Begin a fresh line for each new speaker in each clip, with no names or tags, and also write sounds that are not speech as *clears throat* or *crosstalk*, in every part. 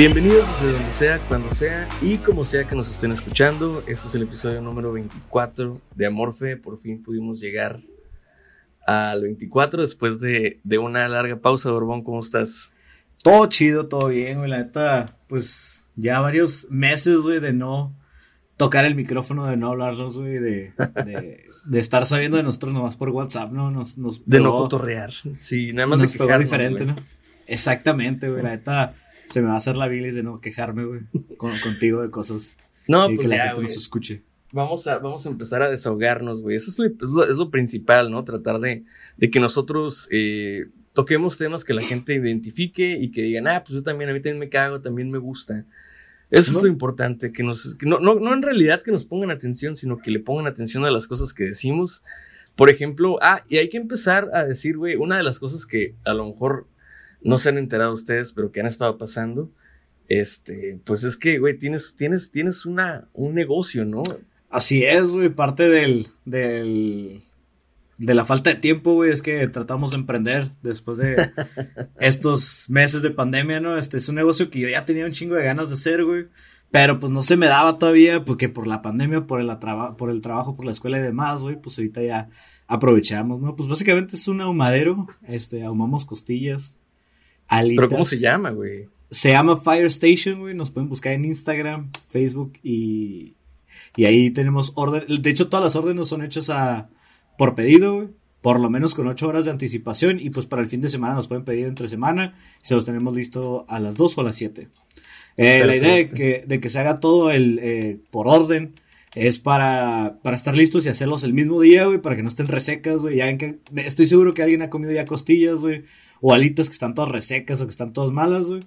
Bienvenidos desde donde sea, cuando sea y como sea que nos estén escuchando. Este es el episodio número 24 de Amorfe. Por fin pudimos llegar al 24 después de, de una larga pausa. Borbón, ¿cómo estás?
Todo chido, todo bien, güey. La neta, pues ya varios meses, güey, de no tocar el micrófono, de no hablarnos, güey, de, de, de estar sabiendo de nosotros nomás por WhatsApp, ¿no? Nos, nos
De no cotorrear. Sí, nada más
nos
de
pegó diferente. ¿no? Exactamente, güey. La neta, se me va a hacer la bilis de no quejarme, güey, con- contigo de cosas.
No,
y
pues
que la gente nos escuche.
Vamos a, vamos a empezar a desahogarnos, güey. Eso es lo, es lo- es lo principal, ¿no? Tratar de, de que nosotros eh, toquemos temas que la gente identifique y que digan, ah, pues yo también, a mí también me cago, también me gusta. Eso
¿No?
es lo importante, que nos, que no, no, no en realidad que nos pongan atención, sino que le pongan atención a las cosas que decimos. Por ejemplo, ah, y hay que empezar a decir, güey, una de las cosas que a lo mejor no se han enterado ustedes, pero que han estado pasando, este, pues es que, güey, tienes, tienes, tienes una, un negocio, ¿no?
Así es, güey. Parte del, del, de la falta de tiempo, güey, es que tratamos de emprender después de *laughs* estos meses de pandemia, ¿no? Este es un negocio que yo ya tenía un chingo de ganas de hacer, güey. Pero pues no se me daba todavía porque por la pandemia, por el, por el trabajo, por la escuela y demás, güey, pues ahorita ya aprovechamos, ¿no? Pues básicamente es un ahumadero, este, ahumamos costillas, alitas.
Pero ¿cómo se llama, güey?
Se llama Fire Station, güey. Nos pueden buscar en Instagram, Facebook y, y ahí tenemos orden. De hecho, todas las órdenes son hechas a, por pedido, güey. Por lo menos con ocho horas de anticipación. Y pues para el fin de semana nos pueden pedir entre semana. Y se los tenemos listo a las 2 o a las 7. Eh, la idea de que, de que se haga todo el, eh, por orden es para, para estar listos y hacerlos el mismo día, güey, para que no estén resecas, güey. Ya ven que, estoy seguro que alguien ha comido ya costillas, güey, o alitas que están todas resecas o que están todas malas, güey.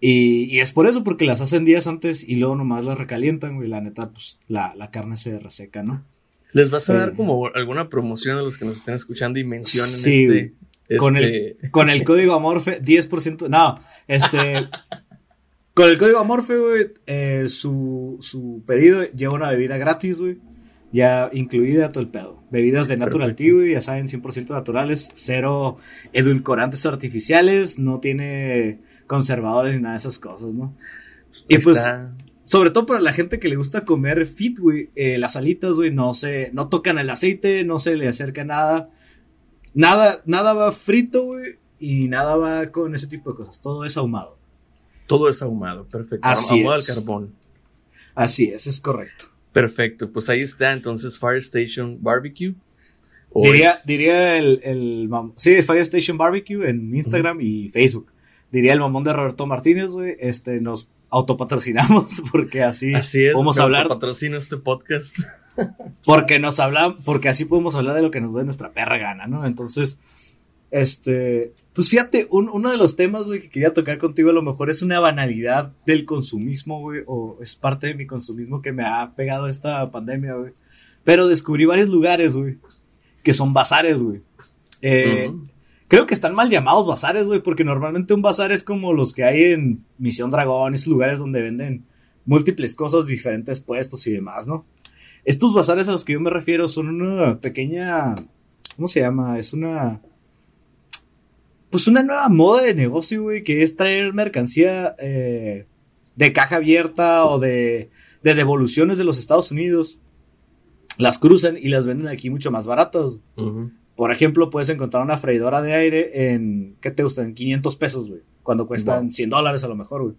Y, y es por eso, porque las hacen días antes y luego nomás las recalientan, güey. La neta, pues la, la carne se reseca, ¿no?
¿Les vas a dar
Eh.
como alguna promoción a los que nos estén escuchando y mencionen
Sí,
este,
Con,
este-
el, con el código Amorfe, 10%. No, este. con el código Amorfe, *laughs* güey, eh, su, su pedido lleva una bebida gratis, güey. Ya incluida todo el pedo. Bebidas de Natural Tea, güey, ya saben, 100% naturales, cero edulcorantes artificiales, no tiene conservadores ni nada de esas cosas, ¿no? Y pues,
está-
sobre todo para la gente que le gusta comer fit, güey, eh, las alitas, güey, no se, no tocan el aceite, no se le acerca nada. Nada, nada va frito, güey, y nada va con ese tipo de cosas. Todo es ahumado.
todo es ahumado, perfecto.
Así
ahumado
es.
al carbón.
Así es, es correcto.
Perfecto, pues ahí está entonces Fire Station Barbecue.
Diría,
es-
diría el, el sí, Fire Station Barbecue en Instagram y Facebook. Diría el mamón de Roberto Martínez, güey, este, nos autopatrocinamos *laughs* porque así,
Así es.
podemos hablar,
Patrocino este podcast. *laughs*
porque nos habla, porque así podemos hablar de lo que nos dé nuestra perra gana, ¿no? Entonces, este, pues fíjate, un- uno de los temas, güey, que quería tocar contigo a lo mejor es una banalidad del consumismo, güey, o es parte de mi consumismo que me ha pegado esta pandemia, güey. Pero descubrí varios lugares, güey, que son bazares, güey. Eh. Creo que están mal llamados bazares, güey, porque normalmente un bazar es como los que hay en Misión Dragón, esos lugares donde venden múltiples cosas, diferentes puestos y demás, ¿no? Estos bazares a los que yo me refiero son una pequeña, ¿cómo se llama? Es una, pues una nueva moda de negocio, güey, que es traer mercancía eh, de caja abierta o de, de devoluciones de los Estados Unidos. Las cruzan y las venden aquí mucho más baratas. Por ejemplo, puedes encontrar una freidora de aire en, ¿qué te gusta? En 500 pesos, güey. Cuando cuestan
Wow.
100 dólares a lo mejor, güey.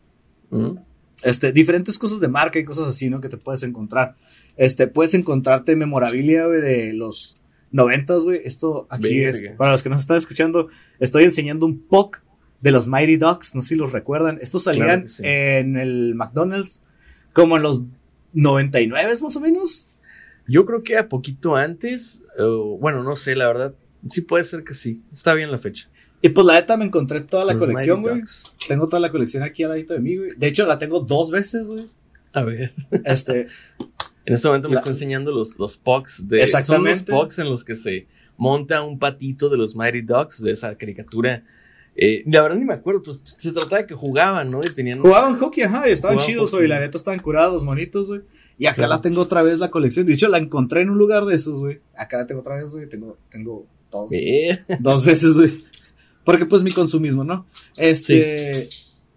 Este, diferentes cosas de marca y cosas así, ¿no? Que te puedes encontrar. Este, puedes encontrarte memorabilia, güey, de los 90, güey. Esto aquí
Verga.
es, para los que nos están escuchando, estoy enseñando un POC de los Mighty Ducks, no sé si los recuerdan. Estos salían
sí.
en el McDonald's como en los 99 más o menos.
Yo creo que a poquito antes, o, bueno, no sé, la verdad. Sí puede ser que sí. Está bien la fecha.
Y pues la neta me encontré toda la
Los
colección, güey. Tengo toda la colección aquí al ladito de mí, güey. De hecho, la tengo dos veces, güey.
A ver.
Este, *laughs*
En este momento me
La-
está enseñando los, los pucks de.
Exactamente.
Son los pucks en los que se monta un patito de los Mighty Ducks, de esa caricatura. Eh, la verdad ni me acuerdo, pues se trataba de que jugaban, ¿no? Y tenían.
jugaban hockey, ajá, y estaban chidos, güey. La neta estaban curados, monitos, güey. Y acá
Claro.
la tengo otra vez la colección. De hecho, la encontré en un lugar de esos, güey. Acá la tengo otra vez, güey. Tengo, tengo todos.
Eh,
Dos veces, güey. Porque pues mi consumismo, ¿no? Este.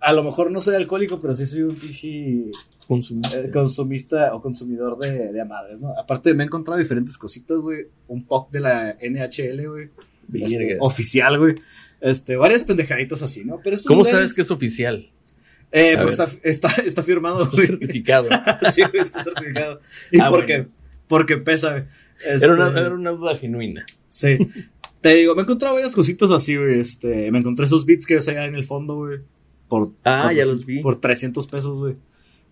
A lo mejor no soy alcohólico, pero sí soy un pichi eh, consumista o consumidor de, de amadres, ¿no? Aparte, me he encontrado diferentes cositas, güey. Un POC de la NHL, güey. Este, oficial, güey. Este, varias pendejaditas así, ¿no? Pero
¿Cómo sabes que es oficial?
Eh,
A ver.
está, está, está firmado,
Está
güey.
certificado. *laughs*
sí, güey, está certificado. *laughs* Y
Ah,
porque,
bueno.
porque pesa, güey. Este,
Era, una, era una duda genuina.
Sí. Te digo, me he encontrado varias cositas así, güey. Este, me encontré esos beats que ves allá en el fondo, güey. Por,
Ah, ya los vi.
Por 300 pesos, güey.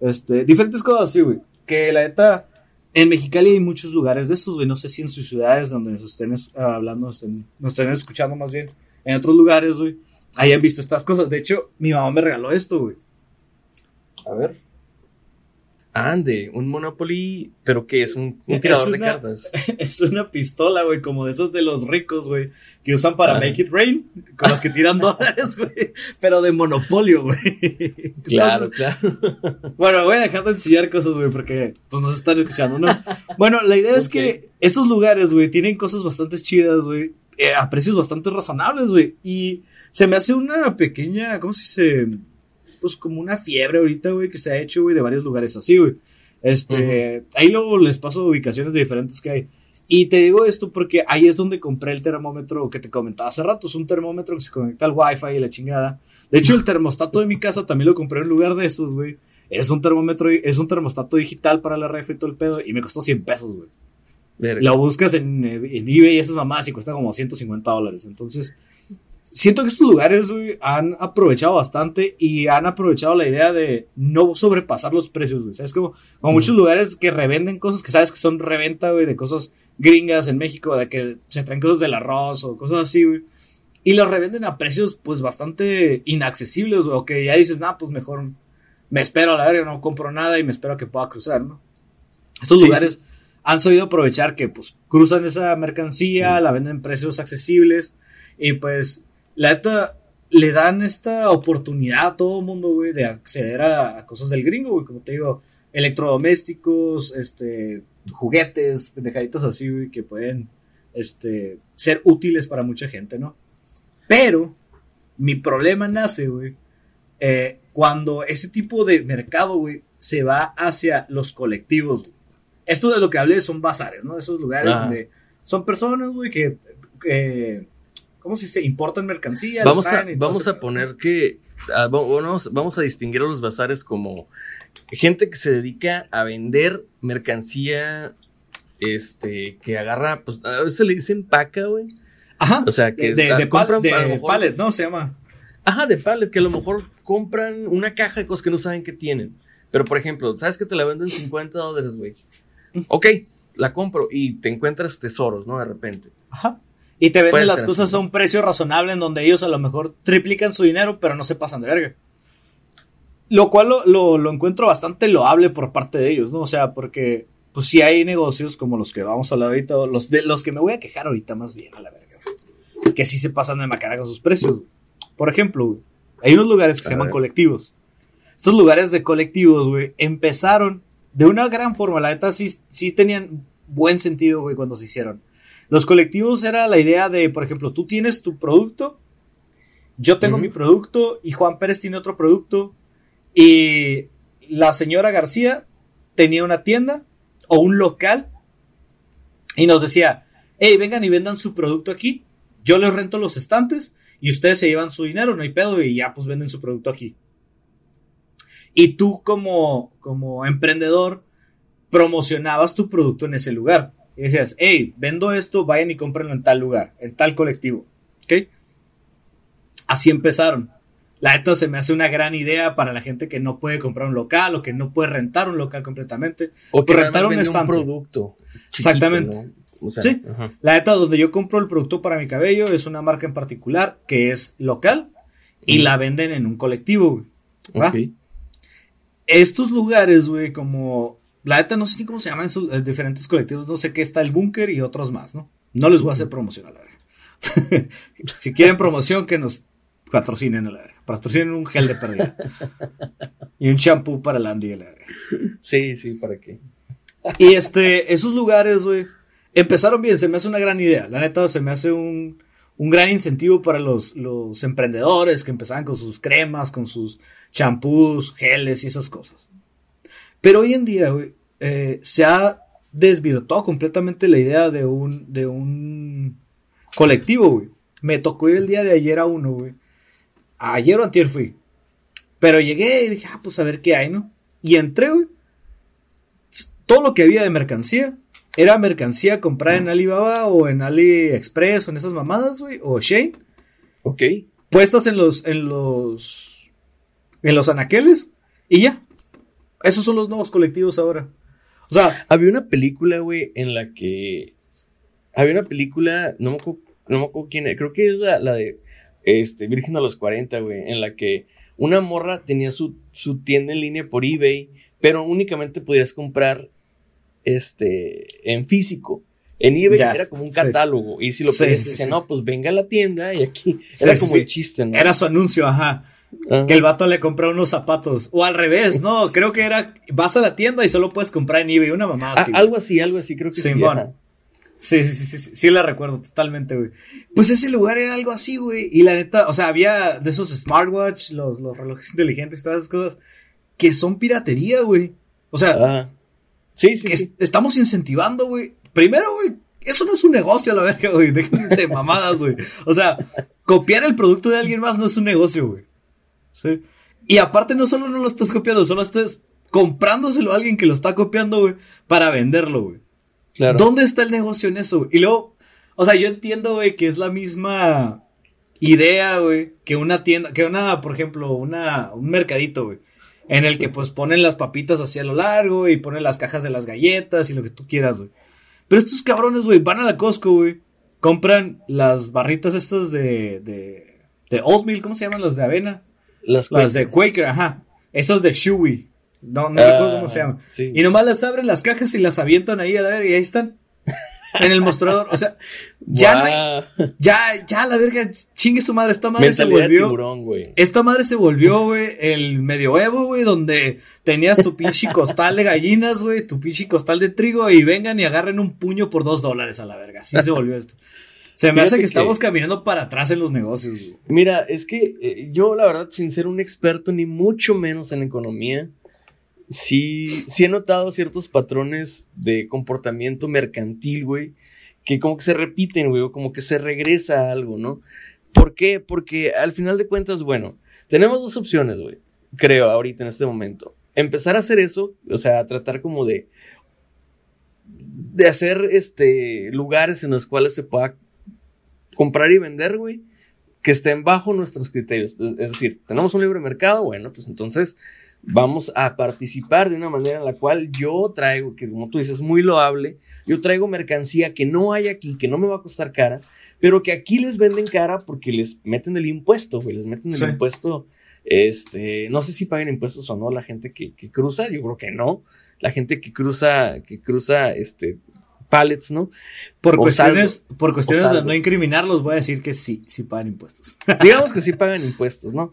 Este, diferentes cosas así, güey. Que la neta, en Mexicali hay muchos lugares de esos, güey. No sé si en sus ciudades donde nos estén es- ah, hablando, nos estén, nos estén escuchando más bien. En otros lugares, güey. Hayan visto estas cosas. De hecho, mi mamá me regaló esto, güey.
A ver. Ande, un Monopoly, pero ¿qué es? Un, un tirador
Es
de cartas. *laughs*
Es una pistola, güey, como de esos de los ricos, güey, que usan para
Ajá.
make it rain, con los que tiran *laughs* dólares, güey, pero de monopolio, güey.
Claro, claro. *laughs*
bueno, voy a dejar de enseñar cosas, güey, porque pues nos están escuchando, ¿no? Bueno, la idea es que estos lugares, güey, tienen cosas bastante chidas, güey, eh, a precios bastante razonables, güey, y se me hace una pequeña, ¿cómo se dice? Pues como una fiebre ahorita, güey, que se ha hecho, güey, de varios lugares así, güey. Este, ahí luego les paso ubicaciones de diferentes que hay. Y te digo esto porque ahí es donde compré el termómetro que te comentaba hace rato. Es un termómetro que se conecta al wifi y la chingada. De hecho, el termostato de mi casa también lo compré en lugar de esos, güey. Es un termómetro, es un termostato digital para la refri y todo el pedo. Y me costó 100 pesos, güey. Lo buscas en, eh, en eBay y esas mamás y cuesta como 150 dólares. Entonces, siento que estos lugares, güey, han aprovechado bastante y han aprovechado la idea de no sobrepasar los precios, güey. ¿Sabes? Como, como muchos lugares que revenden cosas que sabes que son reventa, güey, de cosas gringas en México, de que se traen cosas del arroz o cosas así, güey. Y los revenden a precios, pues, bastante inaccesibles, güey. O que ya dices, nah, pues mejor me espero a la verga, no compro nada y me espero a que pueda cruzar, ¿no? Estos
Sí,
lugares han sabido aprovechar que, pues, cruzan esa mercancía, la venden a precios accesibles y, pues, la neta, le dan esta oportunidad a todo el mundo, güey, de acceder a, a cosas del gringo, güey, como te digo, electrodomésticos, este, juguetes, pendejaditas así, güey, que pueden, este, ser útiles para mucha gente, ¿no? Pero, mi problema nace, güey, eh, cuando ese tipo de mercado, güey, se va hacia los colectivos, güey. Esto de lo que hablé son bazares, ¿no? Esos lugares
Ajá.
donde son personas, güey, que, que, ¿cómo se dice? Importan mercancía. la
Vamos a, vamos a poner que. ah, va- vamos, vamos a distinguir a los bazares como gente que se dedica a vender mercancía. Este, que agarra, pues a veces le dicen paca, güey.
Ajá.
O sea, que
de, de,
ah,
de,
compran
de
a lo mejor-
pallet, ¿no? Se llama.
Ajá, de pallet, que a lo mejor compran una caja de cosas que no saben que tienen. Pero, por ejemplo, ¿sabes que te la venden 50 dólares, güey? Ok, la compro y te encuentras tesoros, ¿no? De repente.
Ajá. Y te venden las cosas
así.
a un precio razonable en donde ellos a lo mejor triplican su dinero, pero no se pasan de verga. Lo cual lo, lo- lo encuentro bastante loable por parte de ellos, ¿no? O sea, porque pues sí hay negocios como los que vamos a hablar ahorita, los de los que me voy a quejar ahorita más bien a la verga. Que sí se pasan de macana con sus precios. Por ejemplo, güey, hay unos lugares que se llaman colectivos. Estos lugares de colectivos, güey, empezaron de una gran forma. La neta sí, sí tenían buen sentido, güey, cuando se hicieron. Los colectivos era la idea de, por ejemplo, tú tienes tu producto, yo tengo mi producto y Juan Pérez tiene otro producto y la señora García tenía una tienda o un local y nos decía, hey, vengan y vendan su producto aquí, yo les rento los estantes y ustedes se llevan su dinero, no hay pedo y ya pues venden su producto aquí. Y tú como, como emprendedor promocionabas tu producto en ese lugar. Y decías, hey, vendo esto, vayan y cómprenlo en tal lugar, en tal colectivo. ¿Ok? Así empezaron. La neta se me hace una gran idea para la gente que no puede comprar un local o que no puede rentar un local completamente.
O que
Rentar un
un producto. chiquito,
Exactamente.
¿no? O sea,
Sí.
ajá.
La neta donde yo compro el producto para mi cabello es una marca en particular que es local y
Mm.
la venden en un colectivo. güey. ¿Va? Estos lugares, güey, como... La neta no sé ni cómo se llaman esos eh, diferentes colectivos. No sé qué está el búnker y otros más, ¿no? No les voy a hacer promoción a la verga. *laughs* si quieren promoción, que nos patrocinen a la verga. Patrocinen un gel de pérdida. y un champú para el Andy a la verga.
Sí, sí, ¿para qué?
Y este, esos lugares, güey, empezaron bien, se me hace una gran idea. La neta, se me hace un, un gran incentivo para los, los emprendedores que empezaban con sus cremas, con sus champús, geles y esas cosas. Pero hoy en día, güey, eh, se ha desvirtuado completamente la idea de un, de un colectivo, güey. Me tocó ir el día de ayer a uno, güey. Ayer o antier fui. Pero llegué y dije, ah, pues a ver qué hay, ¿no? Y entré, güey todo lo que había de mercancía era mercancía comprada en Alibaba o en AliExpress o en esas mamadas, güey, o Shane,
Ok.
puestas en los en los en los anaqueles y ya. Esos son los nuevos colectivos ahora. O sea,
Había una película, güey, en la que. Había una película, no me acuerdo, no me acuerdo quién creo que es la, la de este, Virgen a los 40, güey, en la que una morra tenía su, su tienda en línea por eBay, pero únicamente podías comprar este, en físico. En eBay
Ya,
era como un
sí.
catálogo, y si lo pedías,
sí,
no, pues venga a la tienda, y aquí. Era como el chiste, ¿no?
era su anuncio, ajá.
Ajá.
Que el vato le compró unos zapatos. O al revés, no, creo que era, vas a la tienda y solo puedes comprar en eBay una mamá
Ah,
así. güey.
algo así, algo así, creo que sí.
Sí, sí, sí, sí, sí, sí la recuerdo totalmente, güey. Pues ese lugar era algo así, güey. Y la neta, o sea, había de esos smartwatch, los, los relojes inteligentes, todas esas cosas, que son piratería, güey. O sea,
Ajá. Sí, sí,
que
sí.
estamos incentivando, güey. Primero, güey, eso no es un negocio a la verga, güey. Déjense de *laughs* mamadas, güey. O sea, copiar el producto de alguien más no es un negocio, güey. Sí. Y aparte, no solo no lo estás copiando, solo estás comprándoselo a alguien que lo está copiando, güey, para venderlo, güey.
Claro.
¿Dónde está el negocio en eso? güey? Y luego, o sea, yo entiendo, güey, que es la misma idea, güey, que una tienda, que una, por ejemplo, una, un mercadito, güey, en el que pues ponen las papitas hacia lo largo y ponen las cajas de las galletas y lo que tú quieras, güey. Pero estos cabrones, güey, van a la Costco, güey, compran las barritas estas de, de, de oatmeal, ¿cómo se llaman? Las de avena.
Las,
Las de Quaker, ajá. Esas de Chewy. No, no
Ah,
recuerdo cómo se llaman.
sí.
Y nomás las abren las cajas y las avientan ahí a la verga y ahí están. En el mostrador. O sea, ya no hay. Ya, ya la verga, chingue su madre. Esta madre se
Mentalidad
volvió.
tiburón.
Esta madre se volvió, güey, el medioevo, güey, donde tenías tu pinche costal de gallinas, güey, tu pinche costal de trigo y vengan y agarren un puño por dos dólares a la verga. Así se volvió esto. Se me hace que estamos caminando para atrás en los negocios, güey.
Mira, es que eh, yo, la verdad, sin ser un experto, ni mucho menos en economía, sí, sí he notado ciertos patrones de comportamiento mercantil, güey, que como que se repiten, güey, o como que se regresa a algo, ¿no? ¿Por qué? Porque al final de cuentas, bueno, tenemos dos opciones, güey, creo, ahorita en este momento. Empezar a hacer eso, o sea, tratar como de de hacer este lugares en los cuales se pueda comprar y vender, güey, que estén bajo nuestros criterios. Es, es decir, tenemos un libre mercado, bueno, pues entonces vamos a participar de una manera en la cual yo traigo, que como tú dices, muy loable, yo traigo mercancía que no hay aquí, que no me va a costar cara, pero que aquí les venden cara porque les meten el impuesto, güey, les meten el
Sí.
impuesto, este, no sé si pagan impuestos o no la gente que, que cruza, yo creo que no, la gente que cruza, que cruza, este, pallets, ¿no?
Por
O
cuestiones, por cuestiones de no incriminarlos, voy a decir que sí, sí pagan impuestos. *laughs*
Digamos que sí pagan impuestos, ¿no?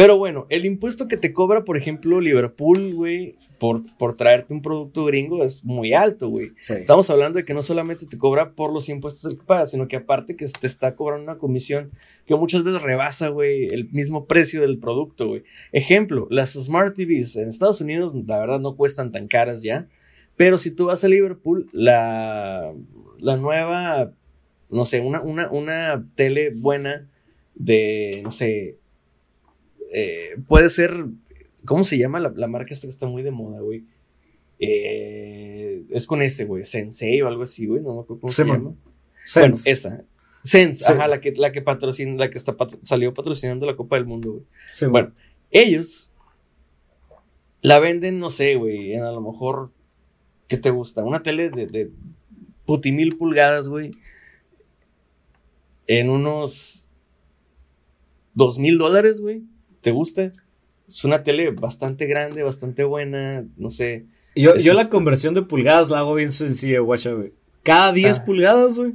Pero bueno, el impuesto que te cobra, por ejemplo, Liverpool, güey, por, por traerte un producto gringo es muy alto, güey.
Sí.
Estamos hablando de que no solamente te cobra por los impuestos que pagas, sino que aparte que te está cobrando una comisión que muchas veces rebasa, güey, el mismo precio del producto, güey. Ejemplo, las Smart TVs en Estados Unidos, la verdad, no cuestan tan caras ya. Pero si tú vas a Liverpool, la, la nueva, no sé, una, una, una tele buena de, no sé, eh, puede ser, ¿cómo se llama la, la marca esta que está muy de moda, güey? Eh, es con ese, güey, Sensei o algo así, güey, no me acuerdo cómo se llama.
Sense.
Bueno, esa. Sense,
Sí.
ajá, la que, la que patrocina, la que está patro- salió patrocinando la Copa del Mundo, güey.
Sí,
Bueno, ellos la venden, no sé, güey, en a lo mejor, ¿qué te gusta? Una tele de, de puti mil pulgadas, güey, en unos dos mil dólares, güey, ¿te gusta? Es una tele bastante grande, bastante buena, no sé.
Yo, yo la conversión de pulgadas la hago bien sencilla, guacha, güey. Cada 10
Ah.
pulgadas, güey,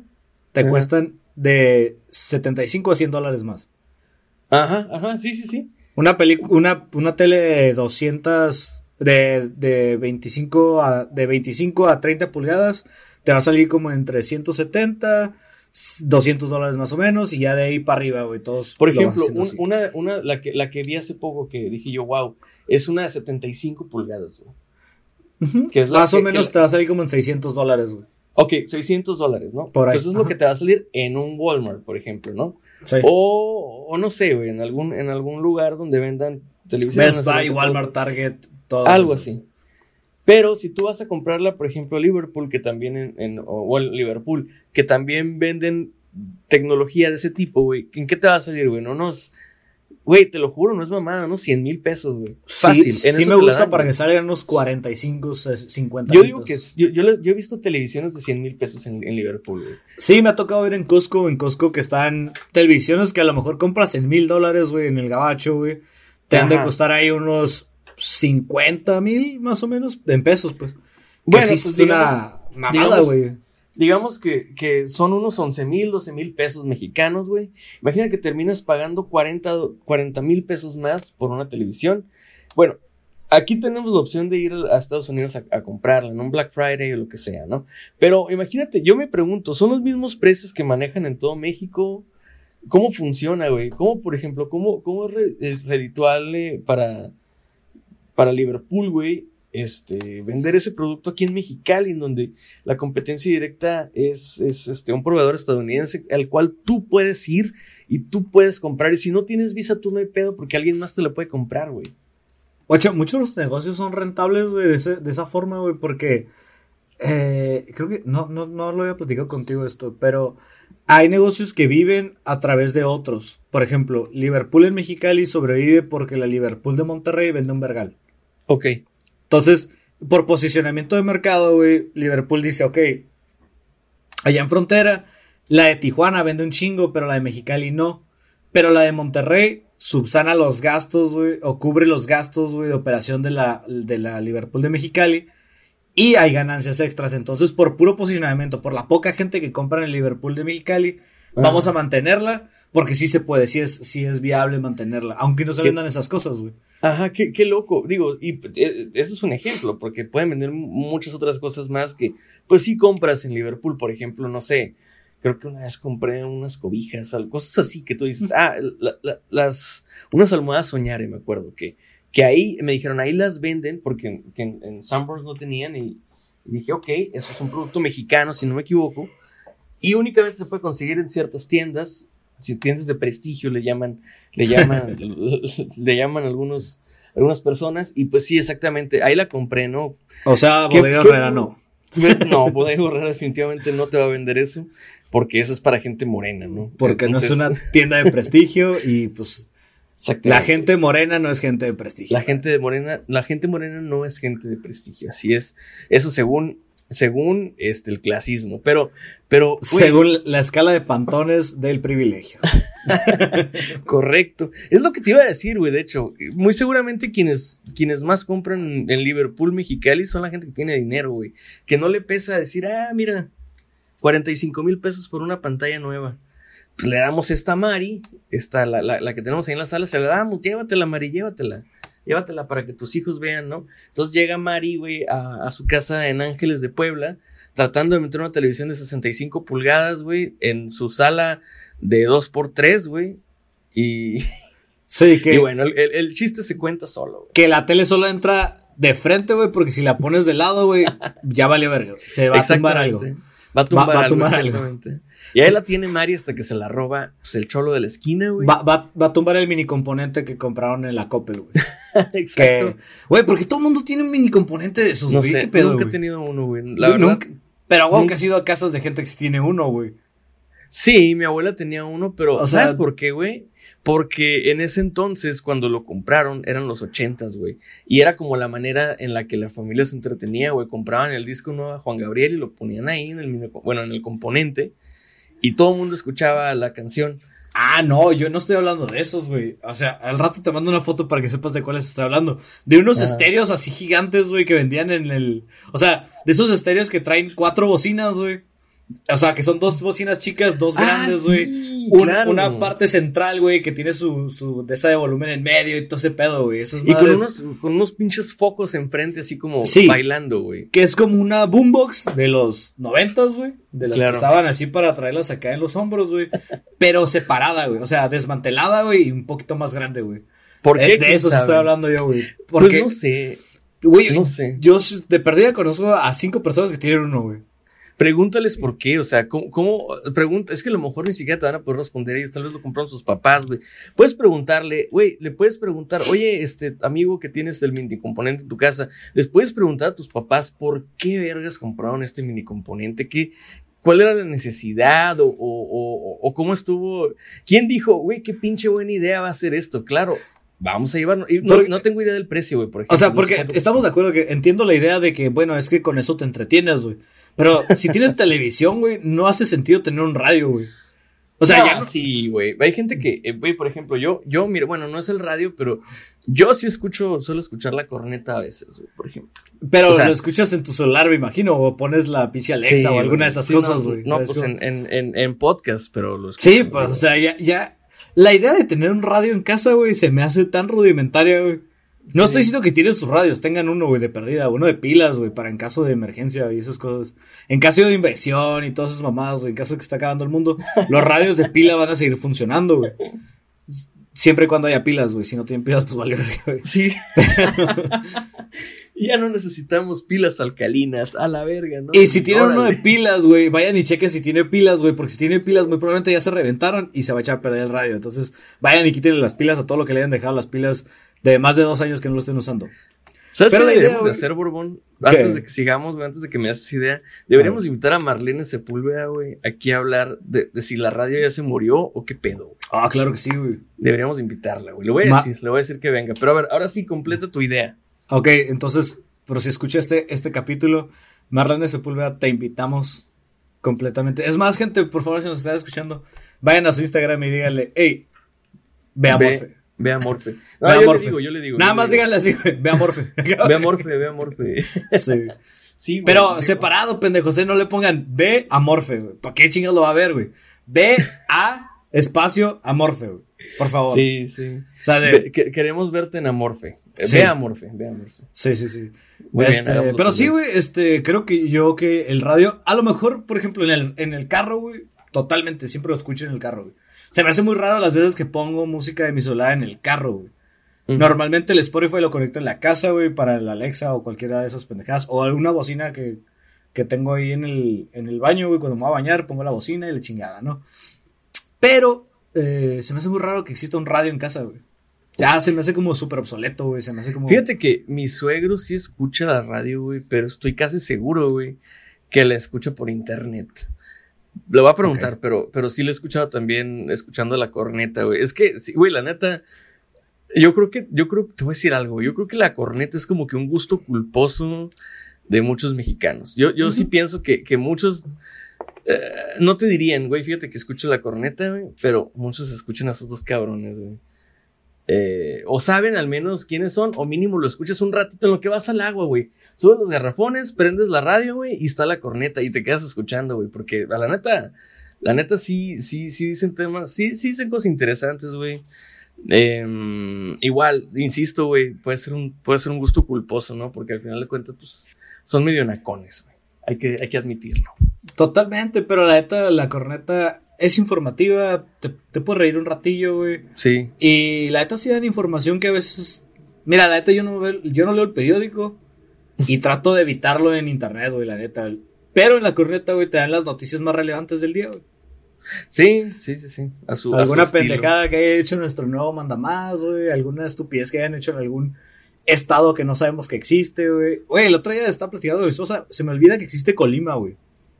te
Ajá.
cuestan de 75 a 100 dólares más.
Ajá, ajá, sí, sí, sí.
Una, una, una tele de 200, de, de, 25 a, de 25 a 30 pulgadas, te va a salir como entre 170, 200 dólares más o menos, y ya de ahí para arriba, güey, todos.
Por ejemplo, un- una, una, la que, la que vi hace poco que dije yo, wow, es una de 75 pulgadas, güey. Que es la
Más o menos
que-
te va a salir como en 600 dólares, güey.
Ok, 600 dólares, ¿no?
Por ahí,
Entonces es lo que te va a salir en un Walmart, por ejemplo, ¿no?
Sí.
O, o no sé, güey, en algún, en algún lugar donde vendan televisiones.
Best Buy, Walmart, Target, todo.
Algo así. Pero si tú vas a comprarla, por ejemplo, a Liverpool, que también en, en- o, en Liverpool, que también venden tecnología de ese tipo, güey, ¿en qué te va a salir, güey? No nos, güey, te lo juro, no es mamada, ¿no? 100 mil pesos, güey. Fácil.
Sí,
en
sí me gusta
dan,
para
güey.
que salgan unos 45, 50
Yo digo que yo, yo, les- yo he visto televisiones de 100 mil pesos en, en Liverpool, güey.
Sí, me ha tocado ver en Costco, en Costco que están televisiones que a lo mejor compras en mil dólares, güey, en el gabacho, güey. Te han de
Ajá.
costar ahí unos 50 mil, más o menos, en pesos, pues.
Bueno, pues
es
digamos-
una mamada, güey.
Digamos que, que son unos 11 mil, 12 mil pesos mexicanos, güey. Imagina que terminas pagando 40 mil pesos más por una televisión. Bueno, aquí tenemos la opción de ir a Estados Unidos a, a comprarla, en un Black Friday o lo que sea, ¿no? Pero imagínate, yo me pregunto, ¿son los mismos precios que manejan en todo México? ¿Cómo funciona, güey? ¿Cómo, por ejemplo, cómo, cómo es redituable para, para Liverpool, güey? Este, vender ese producto aquí en Mexicali, en donde la competencia directa es, es este, un proveedor estadounidense al cual tú puedes ir y tú puedes comprar. Y si no tienes visa, tú no hay pedo porque alguien más te la puede comprar, güey.
Oye, muchos de los negocios son rentables, güey, de, de esa forma, güey, porque eh, creo que no, no, no lo había platicado contigo esto, pero hay negocios que viven a través de otros. Por ejemplo, Liverpool en Mexicali sobrevive porque la Liverpool de Monterrey vende un vergal.
Ok.
Entonces, por posicionamiento de mercado, güey, Liverpool dice, ok, allá en frontera, la de Tijuana vende un chingo, pero la de Mexicali no. Pero la de Monterrey subsana los gastos, güey, o cubre los gastos, güey, de operación de la, de la Liverpool de Mexicali. Y hay ganancias extras. Entonces, por puro posicionamiento, por la poca gente que compra en el Liverpool de Mexicali, vamos a mantenerla. Porque sí se puede, sí es, sí es viable mantenerla. Aunque no se vendan esas cosas, güey.
Ajá, qué, qué loco. Digo, y eh, ese es un ejemplo, porque pueden vender muchas otras cosas más que, pues sí compras en Liverpool, por ejemplo, no sé. Creo que una vez compré unas cobijas, cosas así que tú dices, ah, la- la- las, unas almohadas soñare, me acuerdo, que, que ahí me dijeron, ahí las venden, porque en, en, en Sunburst no tenían, y, y dije, ok, eso es un producto mexicano, si no me equivoco, y únicamente se puede conseguir en ciertas tiendas, si tiendas de prestigio le llaman, le llaman, *laughs* le llaman algunos, algunas personas, y pues sí, exactamente, ahí la compré, ¿no?
O sea,
¿Qué-
bodega Herrera no.
No, Bodega Horrera definitivamente no te va a vender eso, porque eso es para gente morena, ¿no?
Porque no es una *laughs* tienda de prestigio y pues la gente morena no es gente de prestigio.
La gente de morena, la gente morena no es gente de prestigio, así es. Eso según, según este el clasismo. Pero, pero,
Según la escala de pantones del privilegio. *laughs*
correcto. Es lo que te iba a decir, güey. De hecho, muy seguramente quienes, quienes más compran en Liverpool, Mexicali, son la gente que tiene dinero, güey. Que no le pesa decir, ah, mira, 45 mil pesos por una pantalla nueva. Pues le damos esta a Mari, esta, la, la, la que tenemos ahí en la sala, se la damos, llévatela, Mari, llévatela. Llévatela para que tus hijos vean, ¿no? Entonces llega Mari, güey, a, a su casa en Ángeles de Puebla, tratando de meter una televisión de 65 pulgadas, güey, en su sala de 2x3, güey. Y, *laughs*
Sí, que,
y bueno, el, el- el chiste se cuenta solo, güey.
que la tele solo entra de frente, güey, porque si la pones de lado, güey, ya vale verga. Se va a tumbar algo.
Va a tumbar,
Va- va a tumbar algo.
exactamente. Y ahí la tiene Mari hasta que se la roba pues, el cholo de la esquina, güey.
Va, va, va a tumbar el mini componente que compraron en la Coppel, güey. *laughs*
Exacto.
Güey, porque todo el mundo tiene un mini componente de esos,
No
güey.
sé,
¿Qué pedo,
nunca he
güey?
tenido uno, güey. La verdad.
Nunca- Pero, güey,
nunca-
que has ido a casas de gente que tiene uno, güey.
Sí, mi abuela tenía uno, pero
O
¿sabes
sea-
por qué, güey? Porque en ese entonces, cuando lo compraron, eran los ochentas, güey. Y era como la manera en la que la familia se entretenía, güey. Compraban el disco nuevo a Juan Gabriel y lo ponían ahí en el, bueno, en el componente. Y todo el mundo escuchaba la canción.
Ah, no, yo no estoy hablando de esos, güey. O sea, al rato te mando una foto para que sepas de cuáles estoy hablando. De unos
Ah.
estéreos así gigantes, güey, que vendían en el. O sea, de esos estéreos que traen cuatro bocinas, güey. O sea, que son dos bocinas chicas, dos grandes,
sí,
güey. Un-
claro.
Una parte central, güey, que tiene su, su de esa de volumen en medio y todo ese pedo, güey. Esas
Y con unos, con unos pinches focos enfrente, así como
Sí.
bailando, güey.
Que es como una boombox de los noventas, güey. De las
Claro.
que usaban así para traerlas acá en los hombros, güey. Pero separada, güey. O sea, desmantelada, güey, y un poquito más grande, güey.
¿Por
Eh,
qué?
De
¿Quién
eso estoy hablando yo, güey.
Pues
Porque,
no sé.
güey,
no sé.
yo de perdida conozco a cinco personas que tienen uno, güey.
Pregúntales por qué, o sea, ¿cómo, cómo pregunta? Es que a lo mejor ni siquiera te van a poder responder ellos, tal vez lo compraron sus papás, güey. Puedes preguntarle, güey, le puedes preguntar, oye, este amigo que tienes el mini componente en tu casa, les puedes preguntar a tus papás por qué vergas compraron este mini componente, qué, cuál era la necesidad o, o, o, o cómo estuvo, quién dijo, güey, qué pinche buena idea va a ser esto, claro. Vamos a llevarnos. No, no tengo idea del precio, güey, por ejemplo.
O sea,
no sé
porque estamos de acuerdo que entiendo la idea de que, bueno, es que con eso te entretienes, güey. Pero si tienes televisión, güey, no hace sentido tener un radio, güey. O sea,
No,
ya no-
sí, güey. Hay gente que, eh, güey, por ejemplo, yo, yo, mira, bueno, no es el radio, pero yo sí escucho, suelo escuchar la corneta a veces, güey, por ejemplo.
Pero
o sea-
lo escuchas en tu celular, me imagino, o pones la pinche Alexa
Sí,
o alguna de esas
Sí,
cosas,
no,
güey.
No,
¿sabes
pues en, en, en, en podcast, pero lo escucho.
Sí, pues, o sea, ya, ya. La idea de tener un radio en casa, güey, se me hace tan rudimentaria, güey. No
Sí.
estoy diciendo que tienen sus radios, tengan uno, güey, de perdida, uno de pilas, güey, para en caso de emergencia y esas cosas. En caso de inversión y todas esas mamadas, güey, en caso de que está acabando el mundo, *laughs* los radios de pila van a seguir funcionando, güey. Siempre y cuando haya pilas, güey. Si no tienen pilas, pues vale, güey.
Sí. *laughs* *laughs* ya no necesitamos pilas alcalinas, a la verga, ¿no?
Y si tienen uno de pilas, güey, vayan y chequen si tiene pilas, güey, porque si tiene pilas, muy probablemente ya se reventaron y se va a echar a perder el radio. Entonces, vayan y quítenle las pilas a todo lo que le hayan dejado las pilas de más de dos años que no lo estén usando.
¿Sabes
Pero
qué
la idea,
deberíamos de hacer, Borbón? Antes de que sigamos, güey, antes de que me haces idea, deberíamos invitar a Marlene Sepúlveda, güey, aquí a hablar de, de si la radio ya se murió o qué pedo, güey.
Ah, claro que sí, güey.
Deberíamos invitarla, güey. Le voy a
Ma-
decir, le voy a decir que venga. Pero a ver, ahora sí, completa tu idea.
Ok, entonces, pero si escucha este, capítulo, Marlene Sepúlveda, te invitamos completamente. Es más, gente, por favor, si nos están escuchando, vayan a su Instagram y díganle, hey, ve a Morfe.
Ve a Morfe. *laughs* No,
Ve a
yo
Morfe.
le digo, yo le digo.
Nada más
digo.
díganle así, güey, ve a Morfe. *laughs*
Ve a Morfe, ve a Morfe. *laughs*
Sí.
Sí, güey.
Pero separado, pendejos, ¿eh? no le pongan B amorfe, güey. ¿Para qué chingados lo va a ver, güey? B A espacio amorfe, güey. Por favor.
Sí, sí.
O sea, de-
Ve- que- queremos verte en Amorfe. Eh,
Sí.
Ve a Amorfe, ve a Amorfe.
sí, sí, sí.
Muy
Este, pero sí, güey, este, creo que yo que el radio, a lo mejor, por ejemplo, en el, en el carro, güey, totalmente, siempre lo escucho en el carro, güey. Se me hace muy raro las veces que pongo música de mi celular en el carro, güey. Normalmente el Spotify lo conecto en la casa, güey, para el Alexa o cualquiera de esas pendejadas. O alguna bocina que, que tengo ahí en el, en el baño, güey. Cuando me voy a bañar, pongo la bocina y la chingada, ¿no? Pero eh, se me hace muy raro que exista un radio en casa, güey. Ya se me hace como súper obsoleto, güey. Se me hace como.
Fíjate que mi suegro sí escucha la radio, güey, pero estoy casi seguro, güey, que la escucha por internet. Le voy a preguntar, pero, pero sí lo he escuchado también escuchando la corneta, güey. Es que, sí, güey, la neta, yo creo que, yo creo, te voy a decir algo, yo creo que la corneta es como que un gusto culposo de muchos mexicanos. Yo, yo sí pienso que, que muchos, eh, no te dirían, güey, fíjate que escucho la corneta, güey, pero muchos escuchan a esos dos cabrones, güey. Eh, o saben al menos quiénes son, o mínimo lo escuchas un ratito en lo que vas al agua, güey. Subes los garrafones, prendes la radio, güey, y está la corneta y te quedas escuchando, güey. Porque a la neta, la neta sí, sí, sí dicen temas, sí, sí dicen cosas interesantes, güey. Em, igual, insisto, güey, puede ser un, puede ser un gusto culposo, ¿no? Porque al final de cuentas, pues, son medio nacones, güey. Hay que, hay que admitirlo.
Totalmente, pero la neta, la corneta es informativa, te, te puedes reír un ratillo, güey.
Sí.
Y la neta sí dan información que a veces. Mira, la neta yo no, veo, yo no leo el periódico y *laughs* trato de evitarlo en internet, güey, la neta. Pero en la corneta, güey, te dan las noticias más relevantes del día, güey.
Sí, sí, sí, sí. A su, a su
Alguna pendejada que haya hecho nuestro nuevo mandamás, güey. Alguna estupidez que hayan hecho en algún estado que no sabemos que existe, güey. Güey, el otro día estaba platicando de o sea, se me olvida que existe Colima, güey.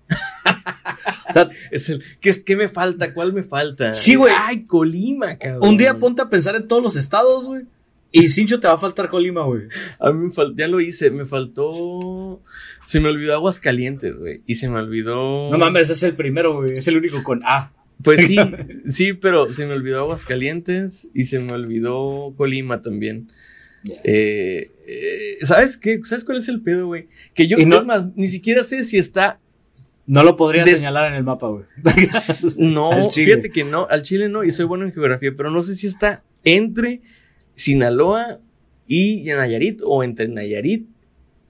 *laughs* o sea,
Es el, ¿qué, ¿Qué me falta? ¿Cuál me falta?
Sí, güey.
Ay, Colima, cabrón.
un día ponte a pensar en todos los estados, güey. Y Cincho te va a faltar Colima, güey.
A mí me faltó, ya lo hice, me faltó. Se me olvidó Aguascalientes, güey. Y se me olvidó.
No mames, es el primero, güey. Es el único con A.
Pues sí, *laughs* sí, pero se me olvidó Aguascalientes y se me olvidó Colima también. Eh, eh, ¿Sabes qué? ¿Sabes cuál es el pedo, güey? Que yo,
no-
es más, ni siquiera sé si está.
No lo podría
Des-
señalar en el mapa, güey. *laughs* *laughs*
No, fíjate que no, al Chile no, y soy bueno en geografía, pero no sé si está entre Sinaloa y Nayarit o entre Nayarit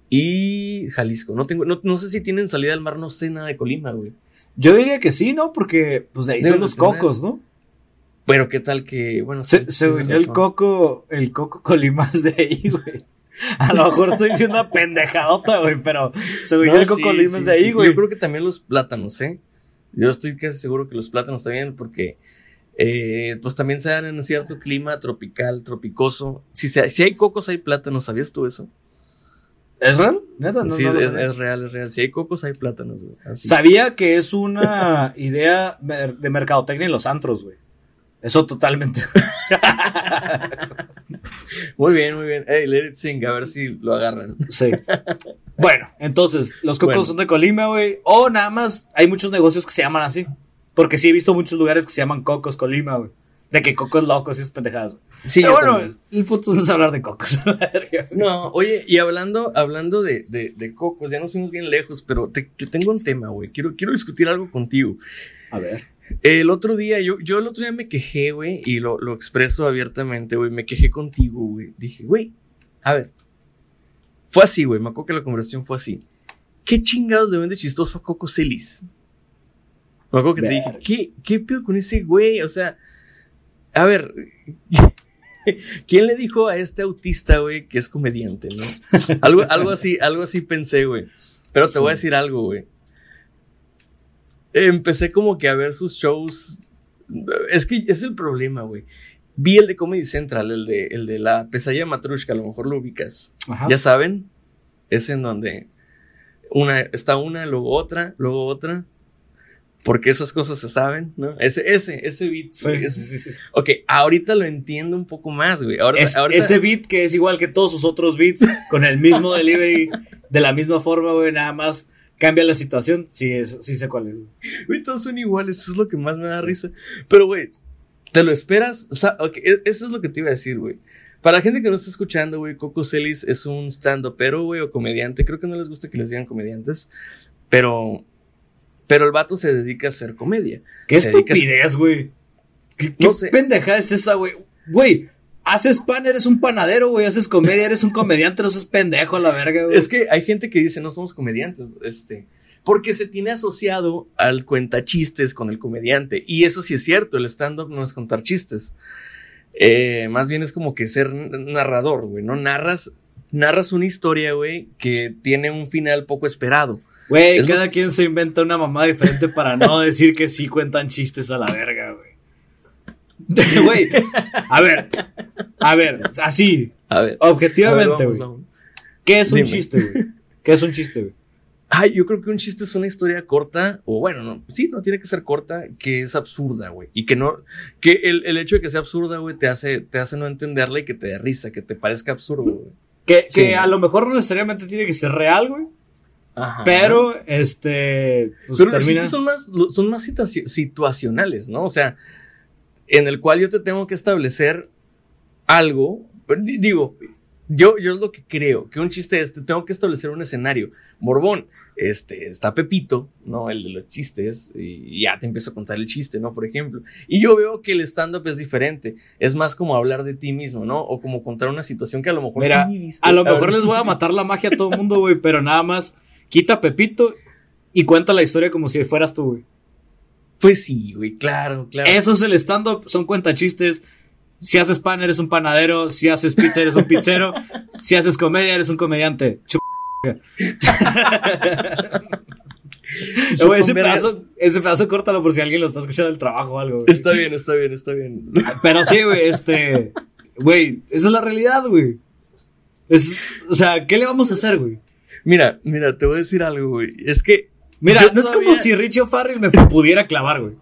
y Jalisco. No tengo, no, no sé si tienen salida al mar, no sé nada de Colima, güey.
Yo diría que sí, ¿no? Porque, pues de ahí
Deben
son los cocos, ¿no?
Pero qué tal que, bueno,
Se,
sí,
según el coco, el coco Colima es de ahí, *laughs* güey. *laughs* A lo mejor estoy diciendo una pendejadota, güey, pero según yo,
No,
el coco
sí,
es de ahí,
sí.
güey.
Yo creo que también los plátanos, ¿eh? Yo estoy casi seguro que los plátanos también, porque eh, pues también se dan en cierto clima tropical, tropicoso. Si, se- si hay cocos, hay plátanos, ¿sabías tú eso?
¿Es real? Neta, no,
sí,
no
es, es real, es real. Si hay cocos, hay plátanos, güey. Así.
Sabía que es una idea de mercadotecnia en los antros, güey. Eso totalmente. *laughs*
Muy bien, muy bien. Hey, let it sing, a ver si lo agarran.
Sí. Bueno, entonces, los cocos
Bueno.
son de Colima, güey. O nada más, hay muchos negocios que se llaman así. Porque sí he visto muchos lugares que se llaman cocos Colima, güey. De que cocos locos y esas pendejadas.
Sí,
Pero bueno,
también.
el punto no es hablar de cocos. *laughs*
No, oye, y hablando, hablando de, de, de cocos, ya nos fuimos bien lejos, pero te, te tengo un tema, güey. Quiero, quiero discutir algo contigo.
A ver.
El otro día, yo, yo el otro día me quejé, güey, y lo, lo expreso abiertamente, güey. Me quejé contigo, güey. Dije, güey, a ver. Fue así, güey. Me acuerdo que la conversación fue así. ¿Qué chingados le vende chistoso a Coco Celis? Me acuerdo que te dije. ¿qué, ¿qué pedo con ese güey? O sea, a ver, *laughs* ¿quién le dijo a este autista, güey, que es comediante, no? Algo, algo así, algo así pensé, güey. Pero te voy a decir algo, güey. Empecé como que a ver sus shows. Es que es el problema, güey. Vi el de Comedy Central, el de, el de la pesadilla matrushka, a lo mejor lo ubicas.
Ajá.
Ya saben, es en donde una, está una, luego otra, luego otra. Porque esas cosas se saben, ¿no? Ese, ese, ese beat.
Sí,
güey,
sí, sí.
Ok, ahorita lo entiendo un poco más, güey. Ahora,
Es-
ahorita-
Ese beat que es igual que todos sus otros beats, con el mismo delivery, de la misma forma, güey, nada más cambia la situación. Sí, es- sí sé cuál es.
Güey, todos son iguales, eso es lo que más me da risa. Pero, güey, ¿te lo esperas? O sea, ok, e- eso es lo que te iba a decir, güey. Para la gente que no está escuchando, güey, Coco Celis es un stand pero güey, o comediante. Creo que no les gusta que les digan comediantes, pero, pero el vato se dedica a hacer comedia.
Qué
Se a-
estupidez, güey. ¿Qué, qué
No sé.
pendejada es esa, güey? Güey, haces pan, eres un panadero, güey. Haces comedia, eres un comediante, no seas pendejo a la verga, güey.
Es que hay gente que dice, no somos comediantes, este, porque se tiene asociado al cuentachistes con el comediante. Y eso sí es cierto, el stand-up no es contar chistes. Eh, más bien es como que ser narrador, güey, ¿no? Narras, narras una historia, güey, que tiene un final poco esperado.
Güey,
es lo-
cada quien se inventa una mamá diferente para no decir que sí cuentan chistes a la verga, güey. *laughs* Güey, a ver, a ver, así,
A ver.
objetivamente, güey. ¿Qué es un
Dime.
chiste, güey? ¿Qué es un chiste, güey?
Ay, yo creo que un chiste es una historia corta, o bueno, no, sí, no tiene que ser corta, que es absurda, güey. Y que no, que el, el hecho de que sea absurda, güey, te hace, te hace no entenderla y que te dé risa, que te parezca absurdo, güey.
Que,
Sí.
que a lo mejor no necesariamente tiene que ser real, güey.
Ajá.
Pero, este. Pues
Pero los chistes son más, son más situaci- situacionales, ¿no? O sea, en el cual yo te tengo que establecer algo. Di- Digo, yo, yo es lo que creo, que un chiste es, te tengo que establecer un escenario. Borbón, este, está Pepito, ¿no? El de los chistes, y ya te empiezo a contar el chiste, ¿no? Por ejemplo. Y yo veo que el stand-up es diferente. Es más como hablar de ti mismo, ¿no? O como contar una situación que a lo mejor
Mira,
sí viviste.
a lo mejor les voy a matar la magia a todo el mundo, güey, pero nada más quita a Pepito y cuenta la historia como si fueras tú, güey.
Pues sí, güey, claro, claro.
Eso es el stand-up, son cuentachistes. Si haces pan, eres un panadero. Si haces pizza, eres un pizzero. si haces comedia, eres un comediante. Chup- Güey, ese, pedazo, ese pedazo córtalo por si alguien lo está escuchando del trabajo o algo. güey.
Está bien, está bien, está bien.
Pero sí, güey, este. Güey, esa es la realidad, güey. Es, o sea, ¿qué le vamos a hacer, güey?
Mira, mira, te voy a decir algo, güey. Es que.
Mira,
yo
no es como si Richie O'Farrell me pudiera clavar, güey.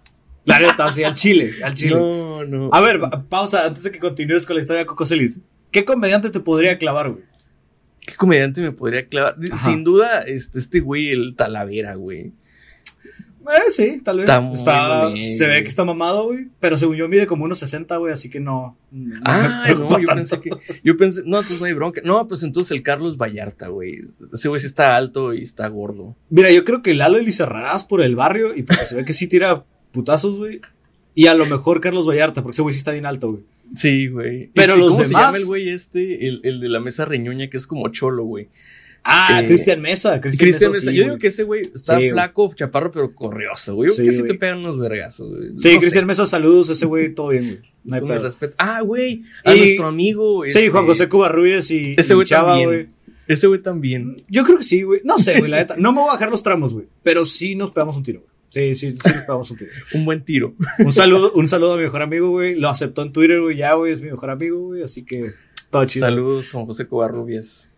La neta, así, al chile, al chile.
No, no.
A ver, pa- pausa antes de que continúes con la historia de Coco Celis. ¿Qué comediante te podría clavar, güey?
¿Qué comediante me podría clavar?
Ajá.
Sin duda, este, este güey, el Talavera, güey.
Eh, sí, tal vez.
Está muy
Está- se ve que está mamado, güey. Pero según yo mide como unos 60, güey, así que no. no
Ah, no, yo
tanto.
pensé que. Yo pensé. No, entonces no hay bronca. No, pues entonces el Carlos Vallarta, güey. Ese güey sí está alto y está gordo.
Mira, yo creo que Lalo Elizarrarás por el barrio y porque se ve que sí tira putazos, güey. Y a lo mejor Carlos Vallarta, porque ese güey sí está bien alto, güey.
Sí, güey.
Pero
¿Y
los
¿Cómo se
demás-
llama el güey este? El, el de la mesa reñoña que es como cholo, güey.
Ah,
Eh,
Cristian Mesa. Cristian Mesa, sí,
Yo digo que ese güey está
Sí,
flaco, chaparro, pero corrioso, güey. Yo creo
Sí,
que sí te pegan unos vergazos, güey.
Sí,
No
Cristian. Mesa, saludos, ese güey, todo bien, güey. No hay
Con respeto. Ah, güey. A
Y-
nuestro amigo.
Sí,
este,
Juan José Cubarrubias y,
Ese también.
güey.
Ese güey también.
Yo creo que sí, güey. No sé, güey, la neta. *laughs* No me voy a bajar los tramos, güey. Pero sí nos pegamos un tiro, güey. Sí, sí, sí nos pegamos un tiro. *laughs*
Un buen tiro.
Un saludo, un saludo a mi mejor amigo, güey. Lo aceptó en Twitter, güey. Ya, güey, es mi mejor amigo, güey. Así que todo chido.
Saludos, Juan José Covarrubias.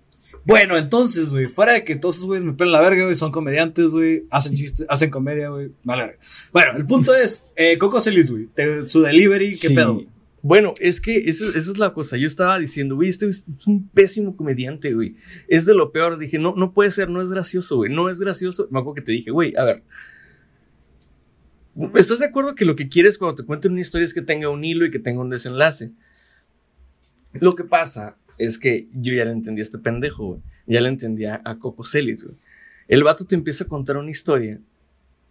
Bueno, entonces, güey, fuera de que todos esos güeyes me pelan la verga, güey, son comediantes, güey, hacen chistes, hacen comedia, güey, vale verga. Bueno, el punto es, eh, Coco Celis, güey, su delivery, ¿qué
Sí.
pedo?
Bueno, es que eso, eso es la cosa. Yo estaba diciendo, güey, este es un pésimo comediante, güey. Es de lo peor. Dije, no, no puede ser, no es gracioso, güey. No es gracioso. Me acuerdo que te dije, güey, a ver. ¿Estás de acuerdo que lo que quieres cuando te cuenten una historia es que tenga un hilo y que tenga un desenlace? Lo que pasa es que yo ya le entendí a este pendejo, güey. Ya le entendía a Coco Celis, güey. El vato te empieza a contar una historia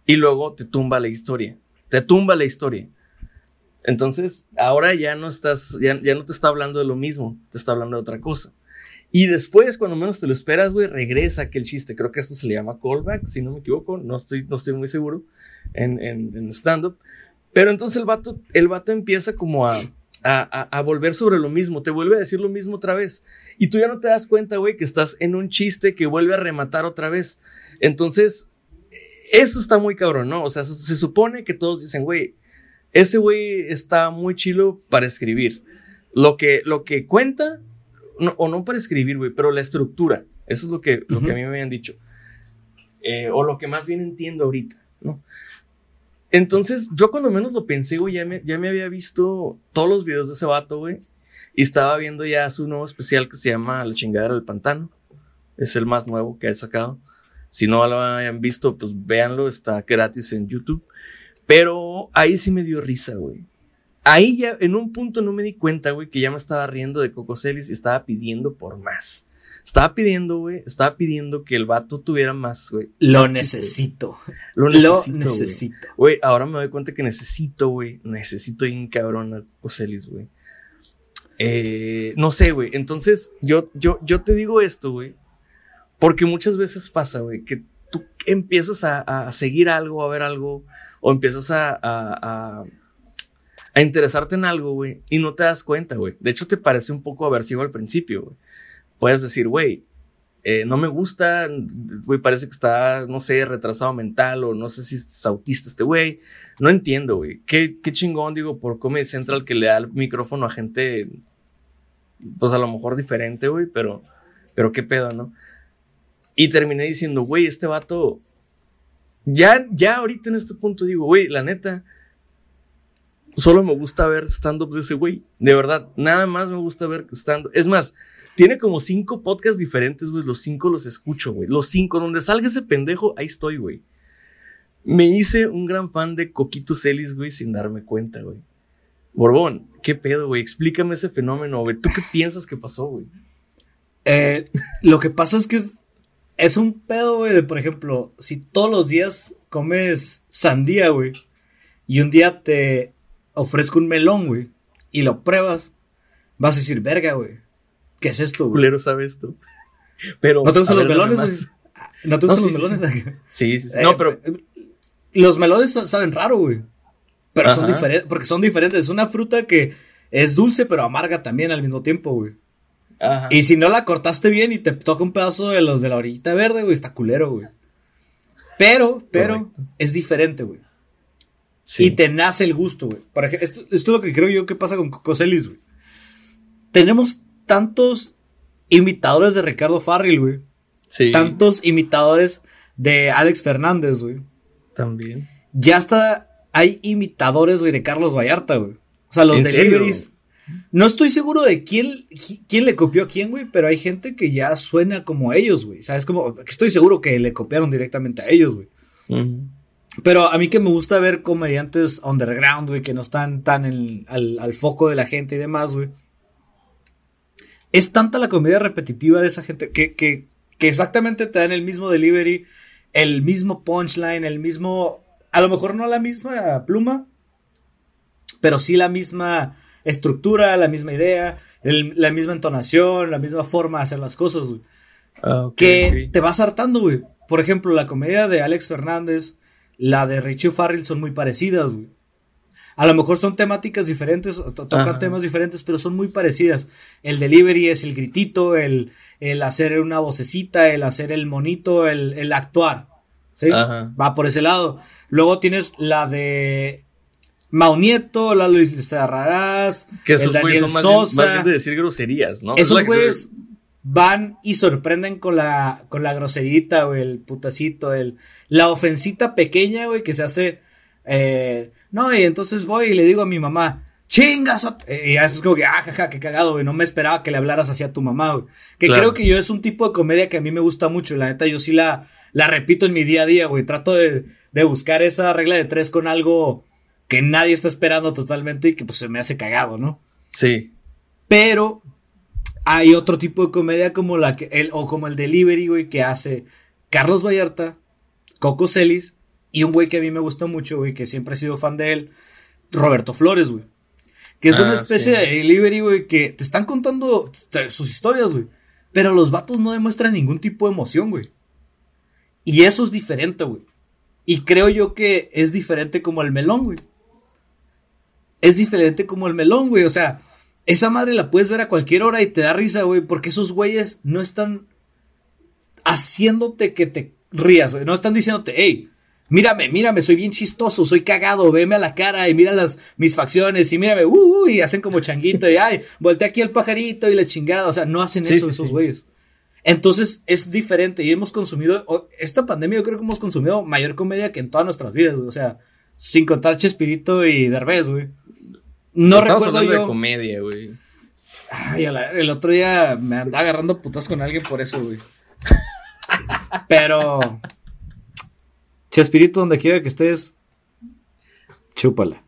y luego te tumba la historia. Te tumba la historia. Entonces, ahora ya no estás, ya, ya no te está hablando de lo mismo, te está hablando de otra cosa. Y después, cuando menos te lo esperas, güey, regresa aquel chiste. Creo que esto se le llama callback, si no me equivoco, no estoy, no estoy muy seguro en, en, en stand-up. Pero entonces el vato, el vato empieza como a, a, a, a volver sobre lo mismo, te vuelve a decir lo mismo otra vez. Y tú ya no te das cuenta, güey, que estás en un chiste que vuelve a rematar otra vez. Entonces, eso está muy cabrón, ¿no? O sea, se, se supone que todos dicen, güey, ese güey está muy chilo para escribir. Lo que, lo que cuenta, no- o no para escribir, güey, pero la estructura. Eso es lo que, lo que a mí me habían dicho. Eh, o lo que más bien entiendo ahorita, ¿no? Entonces, yo cuando menos lo pensé, güey, ya me, había visto todos los videos de ese vato, güey. Y estaba viendo ya su nuevo especial que se llama La chingadera del pantano. Es el más nuevo que ha sacado. Si no lo hayan visto, pues véanlo, está gratis en YouTube. Pero ahí sí me dio risa, güey. Ahí ya, en un punto no me di cuenta, güey, que ya me estaba riendo de Coco Celis y estaba pidiendo por más. Estaba pidiendo, güey, estaba pidiendo que el vato tuviera más, güey.
Lo necesito.
Lo necesito. güey. ahora me doy cuenta que necesito, güey. Necesito ir cabrón a Coselis, güey. Eh, no sé, güey. Entonces, yo, yo, yo te digo esto, güey. Porque muchas veces pasa, güey, que tú empiezas a, a seguir algo, a ver algo, o empiezas a, a, a, a interesarte en algo, güey, y no te das cuenta, güey. De hecho, te parece un poco aversivo al principio, güey. Puedes decir, güey, eh, no me gusta, güey, parece que está, no sé, retrasado mental o no sé si es autista este güey. No entiendo, güey. Qué, qué chingón, digo, por Comedy Central que le da el micrófono a gente, pues a lo mejor diferente, güey, pero, pero qué pedo, ¿no? Y terminé diciendo, güey, este vato. Ya, ya ahorita en este punto digo, güey, la neta. Solo me gusta ver stand-up de ese güey. De verdad, nada más me gusta ver stand-up. Es más, tiene como cinco podcasts diferentes, güey. Los cinco los escucho, güey. Los cinco, donde salga ese pendejo, ahí estoy, güey. Me hice un gran fan de Coquito Celis, güey, sin darme cuenta, güey. Borbón, ¿qué pedo, güey? Explícame ese fenómeno, güey. ¿Tú qué piensas que pasó, güey?
Eh, lo que pasa es que es, es un pedo, güey, de, por ejemplo, si todos los días comes sandía, güey, y un día te ofrezco un melón, güey, y lo pruebas, vas a decir, verga, güey, ¿qué es esto, güey?
Culero sabe esto. *laughs* Pero.
¿No te gustan los melones? ¿No te gustan
No, sí,
los melones? *laughs*
Sí, sí, sí.
Eh,
No, pero.
eh, Los melones sa- saben raro, güey. Pero son diferentes, porque son diferentes. Es una fruta que es dulce, pero amarga también al mismo tiempo, güey.
Ajá.
Y si no la cortaste bien y te toca un pedazo de los de la orillita verde, güey, está culero, güey. Pero, pero,
Correcto.
es diferente, güey.
Sí.
Y te nace el gusto, güey. Por ejemplo, esto, esto es lo que creo yo que pasa con Cocoselis, güey. Tenemos tantos imitadores de Ricardo Farrell, güey.
Sí.
Tantos imitadores de Alex Fernández, güey.
También.
Ya hasta hay imitadores, güey, de Carlos Vallarta, güey. O sea, los
¿En serio?
deliveries. No estoy seguro de quién, quién le copió a quién, güey, pero hay gente que ya suena como ellos, güey. ¿Sabes? Como, estoy seguro que le copiaron directamente a ellos, güey.
Ujú.
Pero a mí que me gusta ver comediantes underground, güey, que no están tan en- al, al foco de la gente y demás, güey. Es tanta la comedia repetitiva de esa gente que, que, que exactamente te dan el mismo delivery, el mismo punchline, el mismo, a lo mejor no la misma pluma, pero sí la misma estructura, la misma idea, el- la misma entonación, la misma forma de hacer las cosas, güey
Ah,
que te vas hartando, güey. Por ejemplo, la comedia de Alex Fernández, la de Richie Farrell son muy parecidas, güey. A lo mejor son temáticas diferentes, to- tocan
Ajá.
temas diferentes, pero son muy parecidas. El delivery es el gritito, el, el hacer una vocecita, el hacer el monito, el, el actuar. ¿Sí?
Ajá.
Va por ese lado. Luego tienes la de Mau Nieto, la Luis Lizarrarás,
Que
el
esos
Daniel
son más bien,
Sosa.
más bien de decir groserías, ¿no? Es
Esos güeyes van y sorprenden con la, con la groserita, güey, el putacito, el, la ofensita pequeña, güey, que se hace, eh, no, y entonces voy y le digo a mi mamá, chingas, ot-", eh, y ya es como que, ah, jaja, qué cagado, güey, no me esperaba que le hablaras así a tu mamá, güey. Que
Claro.
creo que yo es un tipo de comedia que a mí me gusta mucho, la neta, yo sí la, la repito en mi día a día, güey, trato de, de buscar esa regla de tres con algo que nadie está esperando totalmente y que pues se me hace cagado, ¿no?
Sí.
Pero hay otro tipo de comedia como la que el, o como el delivery, güey, que hace Carlos Vallarta, Coco Celis y un güey que a mí me gusta mucho, güey, que siempre he sido fan de él, Roberto Flores, güey. Que es
Ah,
una especie
sí.
de delivery, güey, que te están contando sus historias, güey. Pero los vatos no demuestran ningún tipo de emoción, güey. Y eso es diferente, güey. Y creo yo que es diferente como el melón, güey. Es diferente como el melón, güey. O sea, esa madre la puedes ver a cualquier hora y te da risa, güey, porque esos güeyes no están haciéndote que te rías, güey. No están diciéndote, hey, mírame, mírame, soy bien chistoso, soy cagado, veme a la cara y mira las, mis facciones y mírame, uh, uh, y hacen como changuito y ay, voltea aquí el pajarito y la chingada. O sea, no hacen
Sí,
eso
sí,
esos
sí.
güeyes. Entonces es diferente y hemos consumido, esta pandemia yo creo que hemos consumido mayor comedia que en todas nuestras vidas, güey. O sea, sin contar Chespirito y Derbez, güey. No
Estamos
recuerdo
hablando de
yo.
comedia, güey.
Ay, la- el otro día me andaba agarrando putas con alguien por eso, güey. *laughs* Pero. Chespirito, donde quiera que estés, chúpala.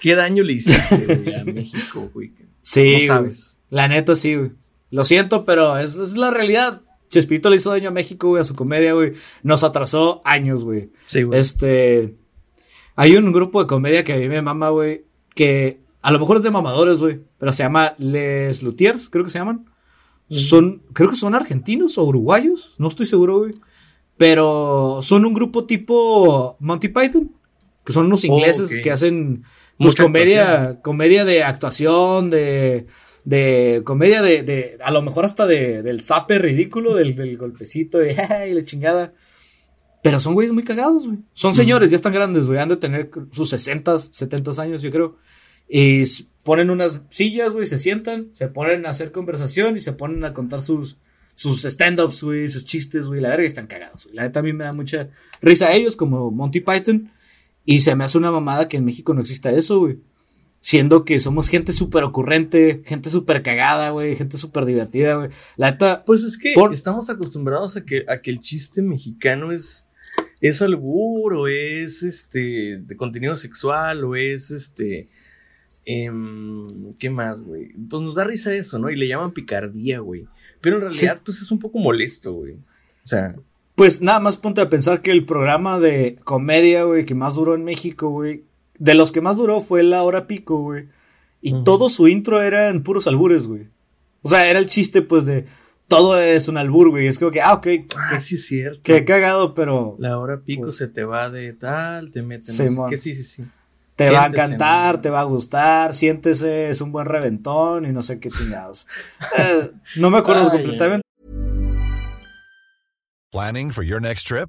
¿Qué daño le hiciste, güey, a México, güey?
Sí,
No
güey.
sabes.
La neta, sí, güey. Lo siento, pero es, es la realidad. Chespirito le hizo daño a México, güey, a su comedia, güey. Nos atrasó años, güey.
Sí, güey.
Este. Hay un grupo de comedia que a mí me mama, güey. Que a lo mejor es de mamadores, güey. Pero se llama Les Lutiers, creo que se llaman. Son, creo que son argentinos o uruguayos. No estoy seguro, güey. Pero son un grupo tipo Monty Python. Que son unos
Oh,
ingleses que hacen pues, comedia,
actuación.
comedia de actuación, de, de comedia de, de, a lo mejor hasta de, del zape ridículo, del, del golpecito de *laughs* y la chingada. Pero son güeyes muy cagados, güey. Son señores, ya están grandes, güey. Han de tener sus 60, 70 años, yo creo. Y ponen unas sillas, güey, se sientan, se ponen a hacer conversación y se ponen a contar sus, sus stand-ups, güey, sus chistes, güey, la verga están cagados, güey. La neta a mí me da mucha risa a ellos, como Monty Python, y se me hace una mamada que en México no exista eso, güey. Siendo que somos gente súper ocurrente, gente súper cagada, güey, gente súper divertida, güey. La neta.
Pues es que
Por-
estamos acostumbrados a que, a que el chiste mexicano es, es albur o es este de contenido sexual o es este. em, ¿Qué más, güey? Pues nos da risa eso, ¿no? Y le llaman picardía, güey. Pero en realidad, pues es un poco molesto, güey. O sea,
Pues nada más ponte a pensar que el programa de comedia, güey, que más duró en México, güey, de los que más duró fue La Hora Pico, güey. Y todo su intro era en puros albures, güey. O sea, era el chiste, pues, de todo es un albur, güey. Es como que, ah, ok,
ah, sí es cierto.
que cagado, pero
La hora pico
Pues-
se te va de tal, te meten. No sé sí, sí, sí.
Te va a encantar,
man.
te va a gustar, siéntese, es un buen reventón y no sé qué chingados. Eh, no me acuerdo
Ay,
completamente.
Planning for your next trip?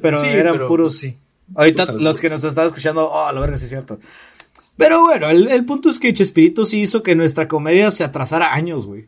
Pero
Sí,
eran
pero,
puros.
pues, sí.
Ahorita los que nos están escuchando, oh, la verga, sí es cierto. Pero bueno, el, el punto es que Chespirito sí hizo que nuestra comedia se atrasara años, güey.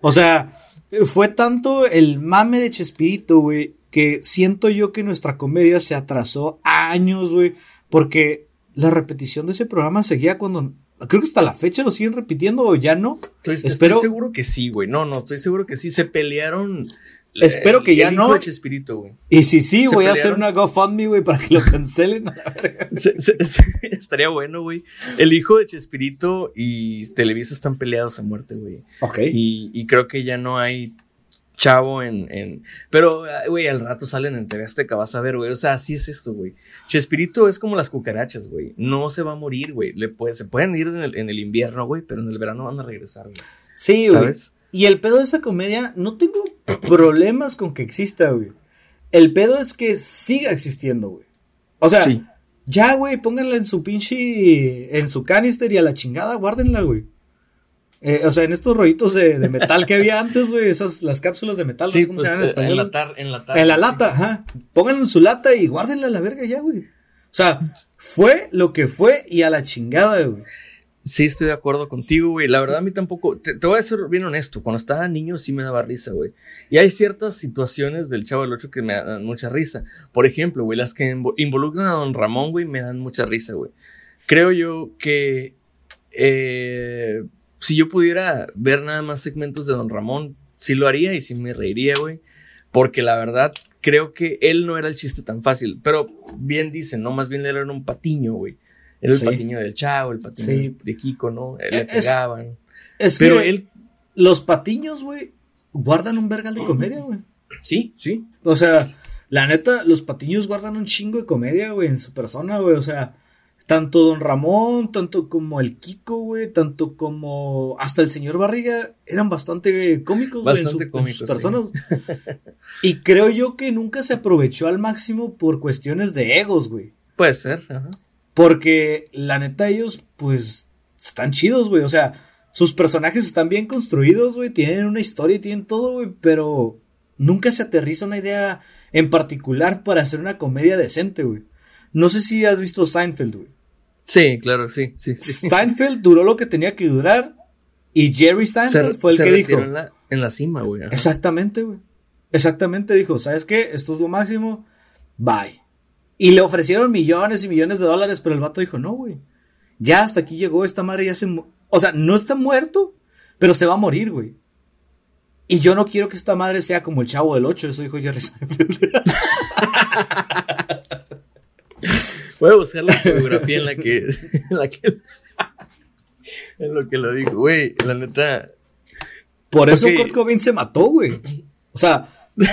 O sea, fue tanto el mame de Chespirito, güey, que siento yo que nuestra comedia se atrasó años, güey, porque la repetición de ese programa seguía cuando. Creo que hasta la fecha lo siguen repitiendo o ya no.
Estoy, estoy seguro que sí, güey. No, no, estoy seguro que sí. Se pelearon.
Espero que ya
el hijo
no.
de Chespirito, güey.
Y si sí, voy a hacer una GoFundMe, güey, para que lo cancelen. *laughs*
Se- se- se- estaría bueno, güey. El hijo de Chespirito y Televisa están peleados a muerte, güey.
ok.
Y, y creo que ya no hay chavo en. en- pero, güey, al rato salen en TV Azteca, vas a ver, güey. O sea, así es esto, güey. Chespirito es como las cucarachas, güey. No se va a morir, güey. Le puede, se pueden ir en el, en el invierno, güey, pero en el verano van a regresar, güey.
Sí, güey.
¿Sabes?
Y el pedo de esa comedia, no tengo problemas con que exista, güey. El pedo es que siga existiendo, güey. O sea,
Sí.
ya, güey, pónganla en su pinche. en su canister y a la chingada, guárdenla, güey. Eh, o sea, en estos rollitos de, de metal que había antes, güey, esas, las cápsulas de metal, no
Sí,
sé cómo
pues,
se llaman en
eh,
español.
enlatar, enlatar,
En la
sí.
lata, ajá. Pónganla en su lata y guárdenla a la verga ya, güey. O sea, fue lo que fue y a la chingada, güey.
Sí, estoy de acuerdo contigo, güey. La verdad, a mí tampoco. Te, voy a ser bien honesto. Cuando estaba niño, sí me daba risa, güey. Y hay ciertas situaciones del Chavo del 8 que me dan mucha risa. Por ejemplo, güey, las que invo- involucran a Don Ramón, güey, me dan mucha risa, güey. Creo yo que. eh, si yo pudiera ver nada más segmentos de Don Ramón, sí lo haría y sí me reiría, güey. Porque la verdad, creo que él no era el chiste tan fácil. Pero bien dicen, ¿no? Más bien él era un patiño, güey. Era el
Sí.
patiño del Chavo, el patiño
Sí.
de Kiko, ¿no? Le
es-
pegaban.
Es
Pero
que
él,
los patiños, güey, guardan un vergal de comedia, güey.
sí, sí.
O sea, la neta, los patiños guardan un chingo de comedia, güey, en su persona, güey. O sea, tanto Don Ramón, tanto como el Kiko, güey, tanto como hasta el señor Barriga, eran bastante cómicos, güey, en, su-
Bastante
en
cómicos,
sus
sí.
personas. *laughs* y creo yo que nunca se aprovechó al máximo por cuestiones de egos, güey.
Puede ser. Ajá.
Porque la neta ellos, pues, están chidos, güey. O sea, sus personajes están bien construidos, güey, tienen una historia y tienen todo, güey, pero nunca se aterriza una idea en particular para hacer una comedia decente, güey. No sé si has visto Seinfeld, güey.
Sí, claro, sí, sí. sí.
Seinfeld duró lo que tenía que durar y Jerry Seinfeld fue el
se
que dijo.
En la, en la cima, güey. ajá.
Exactamente, güey. Exactamente dijo, ¿sabes qué? Esto es lo máximo. Bye. Y le ofrecieron millones y millones de dólares, pero el vato dijo, no, güey. Ya hasta aquí llegó esta madre, ya se... O sea, no está muerto, pero se va a morir, güey. Y yo no quiero que esta madre sea como el chavo del 8, eso dijo Jerry Seinfeld. *laughs*
Voy a buscar la biografía en la que. En la que. En lo que lo dijo, güey. La neta.
Por eso. Kurt Cobain se mató, güey. O sea, *laughs*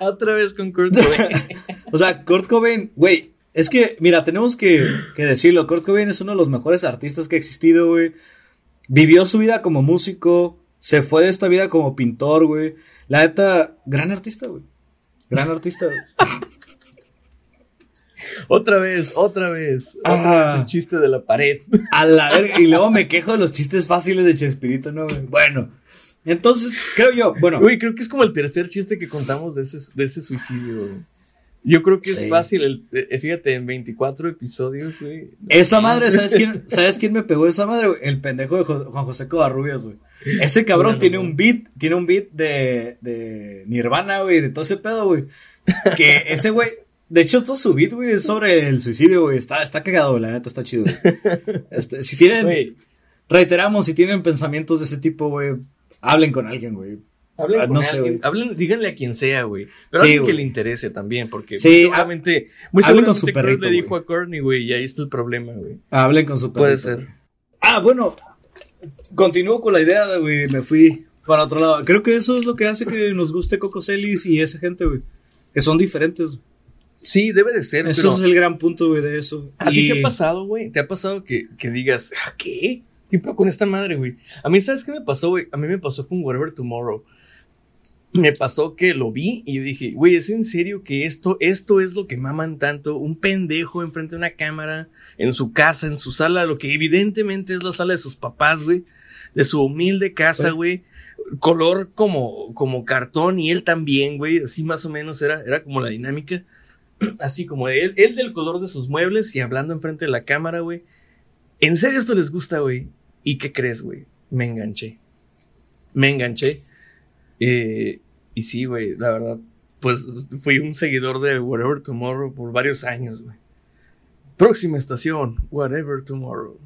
Otra vez con Kurt Cobain. *laughs*
O sea, Kurt Cobain, güey, es que, mira, tenemos que, que decirlo, Kurt Cobain es uno de los mejores artistas que ha existido, güey. Vivió su vida como músico, se fue de esta vida como pintor, güey. La neta, gran artista, güey. Gran artista. güey. *laughs*
otra vez, otra vez. Otra
Ah.
vez el chiste de la pared.
A la verga. Y luego me quejo de los chistes fáciles de Chespirito, ¿no, güey? Bueno, entonces, creo yo, bueno,
Güey, creo que es como el tercer chiste que contamos de ese, de ese suicidio, güey. Yo creo que es fácil. El, eh, fíjate, en 24 episodios, güey.
esa madre, ¿sabes quién, *laughs* ¿sabes quién me pegó esa madre? güey? El pendejo de Jo- Juan José Covarrubias, güey. Ese cabrón tiene un beat, tiene un beat de, de Nirvana, güey, de todo ese pedo, güey. Que ese güey, de hecho, todo su beat, güey, es sobre el suicidio, güey. Está, está cagado, la neta, está chido. güey. Este, si tienen,
Güey,
reiteramos, si tienen pensamientos de ese tipo, güey, hablen con alguien, güey.
Hablen
Ah,
con
no sé,
alguien,
güey.
hablen, díganle a quien sea, güey. Pero
Sí,
alguien que le interese también, porque
Sí,
muy seguramente, muy
hablen con
seguramente
su perrito,
le dijo
güey.
a Courtney, güey, y ahí está el problema, güey.
Hablen con su
Puede
perrito,
ser.
güey. Ah, bueno, continúo con la idea, de, güey, me fui para otro lado. Creo que eso es lo que hace que nos guste Coco Celis y esa gente, güey. Que son diferentes.
Sí, debe de ser,
Eso
pero
es el gran punto, güey, de eso.
¿a ti
Y-
qué ha pasado, güey? ¿Te ha pasado que, que digas, "Ah, ¿qué? ¿Qué con esta madre, güey? A mí, ¿sabes qué me pasó, güey? A mí me pasó con Whatever Tomorrow. Me pasó que lo vi y yo dije, güey, ¿es en serio que esto, esto es lo que maman tanto? Un pendejo enfrente de una cámara, en su casa, en su sala, lo que evidentemente es la sala de sus papás, güey, de su humilde casa, güey. Color como, como cartón y él también, güey, así más o menos era, era como la dinámica. *clears throat* Así como él, él del color de sus muebles y hablando enfrente de la cámara, güey. ¿En serio esto les gusta, güey? ¿Y qué crees, güey? Me enganché. Me enganché. Eh, y sí, güey, la verdad, pues fui un seguidor de Whatever Tomorrow por varios años, güey. Próxima estación, Whatever Tomorrow.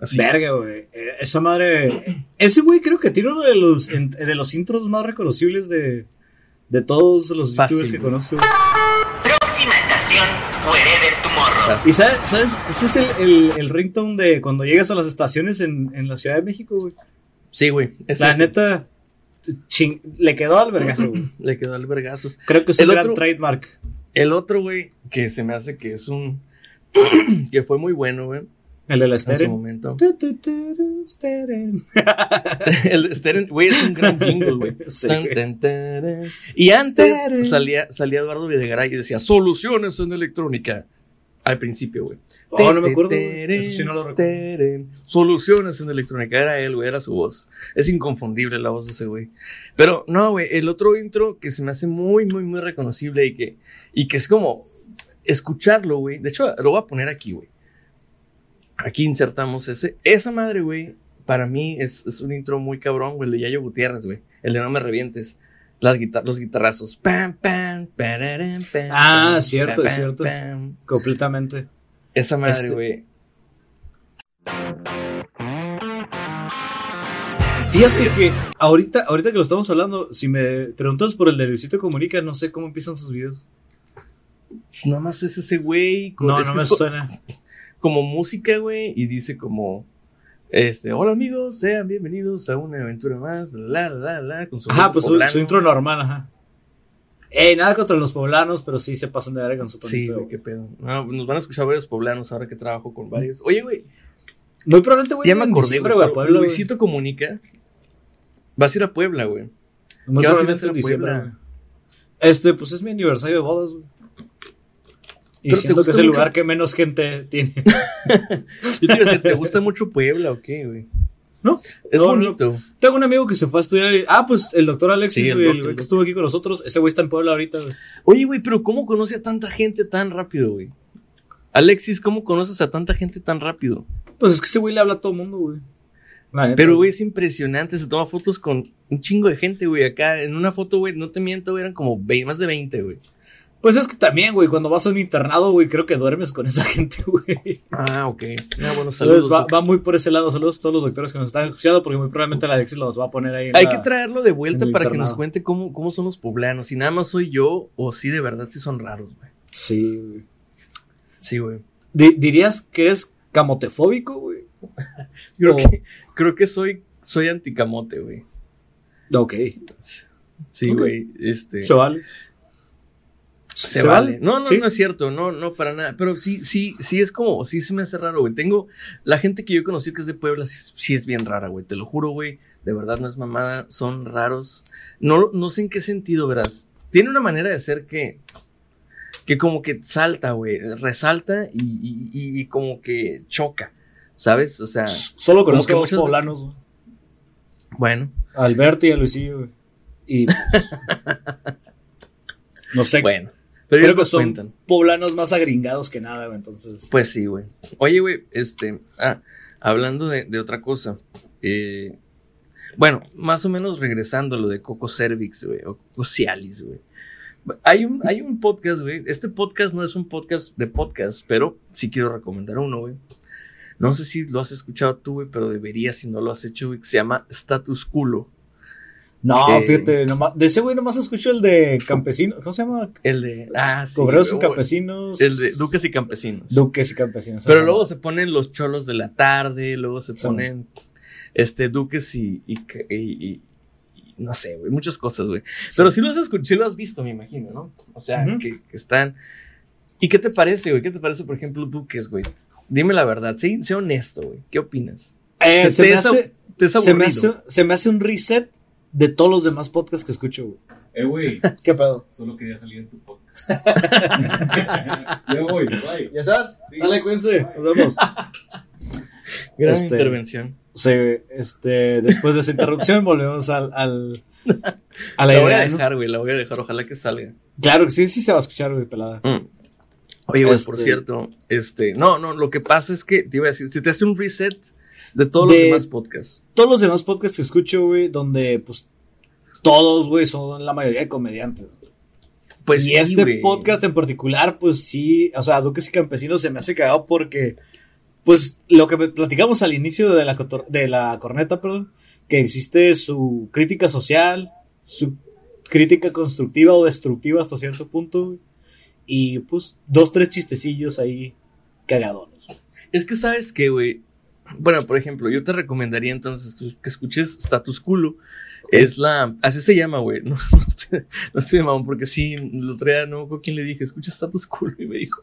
Así.
Verga, güey. Eh, Esa madre. Ese güey creo que tiene uno de los, en- de los intros más reconocibles de, de todos los
Fácil,
youtubers que
güey.
conozco. güey.
Próxima estación, Wherever Tomorrow.
Y sabes, ¿sabes? Ese es el, el, el ringtone de cuando llegas a las estaciones en, en la Ciudad de México, güey.
Sí, güey.
La neta, ching- le quedó al vergazo, güey. *laughs*
Le quedó el vergazo.
Creo que es
El
un gran trademark.
El otro, güey, que se me hace que es un. *clears throat* que fue muy bueno, güey.
El la
En su
Steren.
momento.
Tu, tu, tu, tu, Steren. *laughs*
El Steren, güey, es un gran jingle, güey. *laughs*
Sí.
Y antes
Steren.
salía, salía Eduardo Videgaray y decía soluciones en electrónica. Al principio, güey.
Oh, no me acuerdo. Eso sí no lo recuerdo.
Steren. Soluciones en electrónica. Era él, güey, era su voz. Es inconfundible la voz de ese güey. Pero no, güey, el otro intro que se me hace muy, muy, muy reconocible y que, y que es como escucharlo, güey. De hecho, lo voy a poner aquí, güey. Aquí insertamos ese. Esa madre, güey, para mí es, es un intro muy cabrón, güey, el de Yayo Gutiérrez, güey. El de No me revientes. Las guitar los guitarrazos. Pam, pam, pam,
Ah, cierto,
pam,
es cierto.
pam.
Completamente.
Esa madre,
Este-
güey.
Fíjate que ahorita, ahorita que lo estamos hablando, si me preguntas por el de Luisito Comunica, no sé cómo empiezan sus videos.
Pues nada más es ese güey.
No, no me suena. *laughs*
Como música, güey, y dice como. Este, hola amigos, sean bienvenidos a una aventura más, la, la, la, con su
Ajá, pues su, intro normal, ajá. Ey, nada contra los poblanos, pero sí se pasan de verga con su
Sí,
tonito.
güey, qué pedo. No, nos van a escuchar varios poblanos ahora que trabajo con varios. Oye, güey,
Muy probablemente, güey,
ya me acordé, güey,
Puebla.
Luisito Comunica. Vas a ir a Puebla, güey.
Muy
¿Qué vas a ir a
probablemente
hacer
en
a
diciembre,
Puebla?
Este, pues es mi aniversario de bodas, güey. Y
Pero te
que es el
mucho-
lugar que menos gente tiene. *laughs*
Yo te iba a decir, ¿te gusta mucho Puebla o qué, güey?
¿No?
Es
No, no.
bonito.
Tengo un amigo que se fue a estudiar. y- Ah, pues el doctor Alexis,
Sí, el
güey, el
doctor, el
que estuvo aquí con nosotros. Ese güey está en Puebla ahorita, güey.
Oye, güey, pero ¿cómo conoce a tanta gente tan rápido, güey? Alexis, ¿cómo conoces a tanta gente tan rápido?
Pues es que ese güey le habla a todo el mundo, güey.
Pero, güey, es impresionante. Se toma fotos con un chingo de gente, güey. Acá en una foto, güey, no te miento, güey, eran como 20, más de 20, güey.
Pues es que también, güey, cuando vas a un internado, güey, creo que duermes con esa *laughs* gente, güey.
Ah, ok. Ah, bueno, saludos.
Entonces va, muy por ese lado. Saludos a todos los doctores que nos están escuchando, porque muy probablemente la Alexis los va a poner ahí. en
Hay
la-
que traerlo de vuelta para que nos cuente cómo, cómo son los poblanos. Si nada más soy yo o si de verdad sí son raros, güey.
Sí, güey.
Sí, güey.
Di- ¿Dirías que es camotefóbico, güey? *laughs*
Creo,
O-
que, creo que soy, soy anticamote, güey.
Ok.
Sí, güey. Este.
Se vale.
Se, vale. No, no,
Sí.
no es cierto, no, no, para nada. Pero sí, sí, sí es como, sí se me hace raro, güey. Tengo, la gente que yo conocí que es de Puebla, sí, sí es bien rara, güey. Te lo juro, güey. De verdad no es mamada, son raros. No, no sé en qué sentido, verás. Tiene una manera de ser que, que como que salta, güey. Resalta y, y, y- y como que choca, ¿sabes? O sea,
Solo conozco
que
a poblanos, güey.
bueno,
A Alberto y a Luisillo, güey. Y. pues, *laughs* no sé.
bueno. Pero
creo
ellos
que son
cuentan.
poblanos más agringados que nada, güey. Entonces.
Pues sí, güey. Oye, güey, este, ah, hablando de, de otra cosa, eh, bueno, más o menos regresando a lo de Coco Cervix, güey, o Coco Cialis, güey. Hay un, hay un podcast, güey. Este podcast no es un podcast de podcast, pero sí quiero recomendar uno, güey. No sé si lo has escuchado tú, güey, pero deberías si no lo has hecho, güey, que se llama Status Culo.
No,
Eh,
fíjate, nomás, de ese güey nomás escucho el de campesino. ¿Cómo se llama?
El de. Ah, sí.
Obreros y campesinos.
El de Duques y Campesinos.
Duques y campesinos.
Pero luego se ponen los cholos de la tarde, luego se
Sí.
ponen este duques y, y, y- no sé, güey, muchas cosas, güey. Pero sí lo has escuchado, sí lo has visto, me imagino, ¿no? O sea, que, que están. ¿Y qué te parece, güey? ¿Qué te parece, por ejemplo, duques, güey? Dime la verdad, sé, sé honesto, güey. ¿Qué opinas?
Eh,
se
se, me se, hace, se me hace un reset de todos los demás podcasts que escucho, güey.
Eh, güey, *laughs*
¿Qué pedo?
solo quería salir en tu podcast. *laughs* ya voy, bye.
Ya saben,
Sí.
sale, cuídense. Nos vemos. *laughs*
Gran
Este-
intervención.
Sí, este, después de esa interrupción volvemos al, al a la
La voy a dejar, güey, la voy a dejar, ojalá que salga.
Claro que sí, sí se va a escuchar, güey, pelada.
Mm. Oye, güey, por
Este-
cierto, este, no, no, lo que pasa es que te iba a decir, te, te hace un reset de todos
De-
los demás podcasts.
Todos los demás podcasts que escucho, güey, donde, pues, todos, güey, son la mayoría de comediantes.
Pues
y
sí,
este podcast en particular, pues sí, o sea, Duques y Campesinos se me hace cagado porque, pues, lo que platicamos al inicio de la, de la corneta, perdón, que existe su crítica social, su crítica constructiva o destructiva hasta cierto punto, güey, y pues dos, tres chistecillos ahí cagadones.
Es que sabes que, güey. Bueno, por ejemplo, yo te recomendaría entonces que escuches Status Culo. Es la. Así se llama, güey. *laughs* No, no estoy, no estoy de mamón, porque sí, el otro día no con quién le dije, escucha Status Culo. Y me dijo,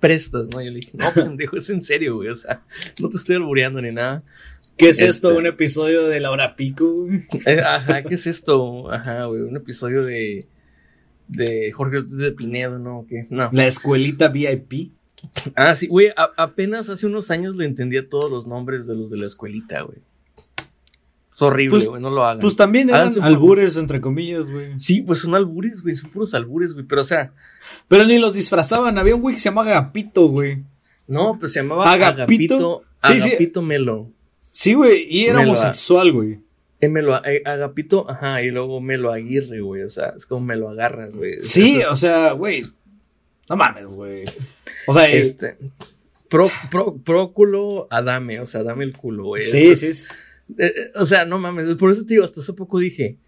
prestas, ¿no? Yo le dije, no, *laughs* pendejo, es en serio, güey. O sea, no te estoy albureando ni nada.
¿Qué es
Este-
esto? Un episodio de La Hora Pico? *laughs*
Eh, ajá, ¿qué es esto? Ajá, güey. Un episodio de. De Jorge Ortiz de Pinedo, ¿no? ¿Qué? No.
La escuelita VIP.
Ah, sí, güey. apenas hace unos años le entendía todos los nombres de los de la escuelita, güey. Es horrible,
Pues-
güey. no lo hagan.
Pues también eran
Háganse
albures, entre comillas, güey.
Sí, pues son albures, güey. Son puros albures, güey. Pero, o sea,
Pero ni los disfrazaban. Había un güey que se llama Agapito, güey.
no, pues se llamaba
Agapito.
Agapito.
Sí, sí.
Agapito Melo.
Sí, güey. Y era
Me lo-
homosexual, güey.
Eh, Melo, eh, Agapito, ajá, y luego Melo Aguirre, güey. O sea, es como me lo agarras, güey.
Sí,
es-
o sea, güey. No mames, güey. O sea,
Este. Pro, pro, próculo Adame, o sea, dame el culo, güey.
sí, sí.
eh, eh, o sea, no mames. Por eso te digo, hasta hace poco dije.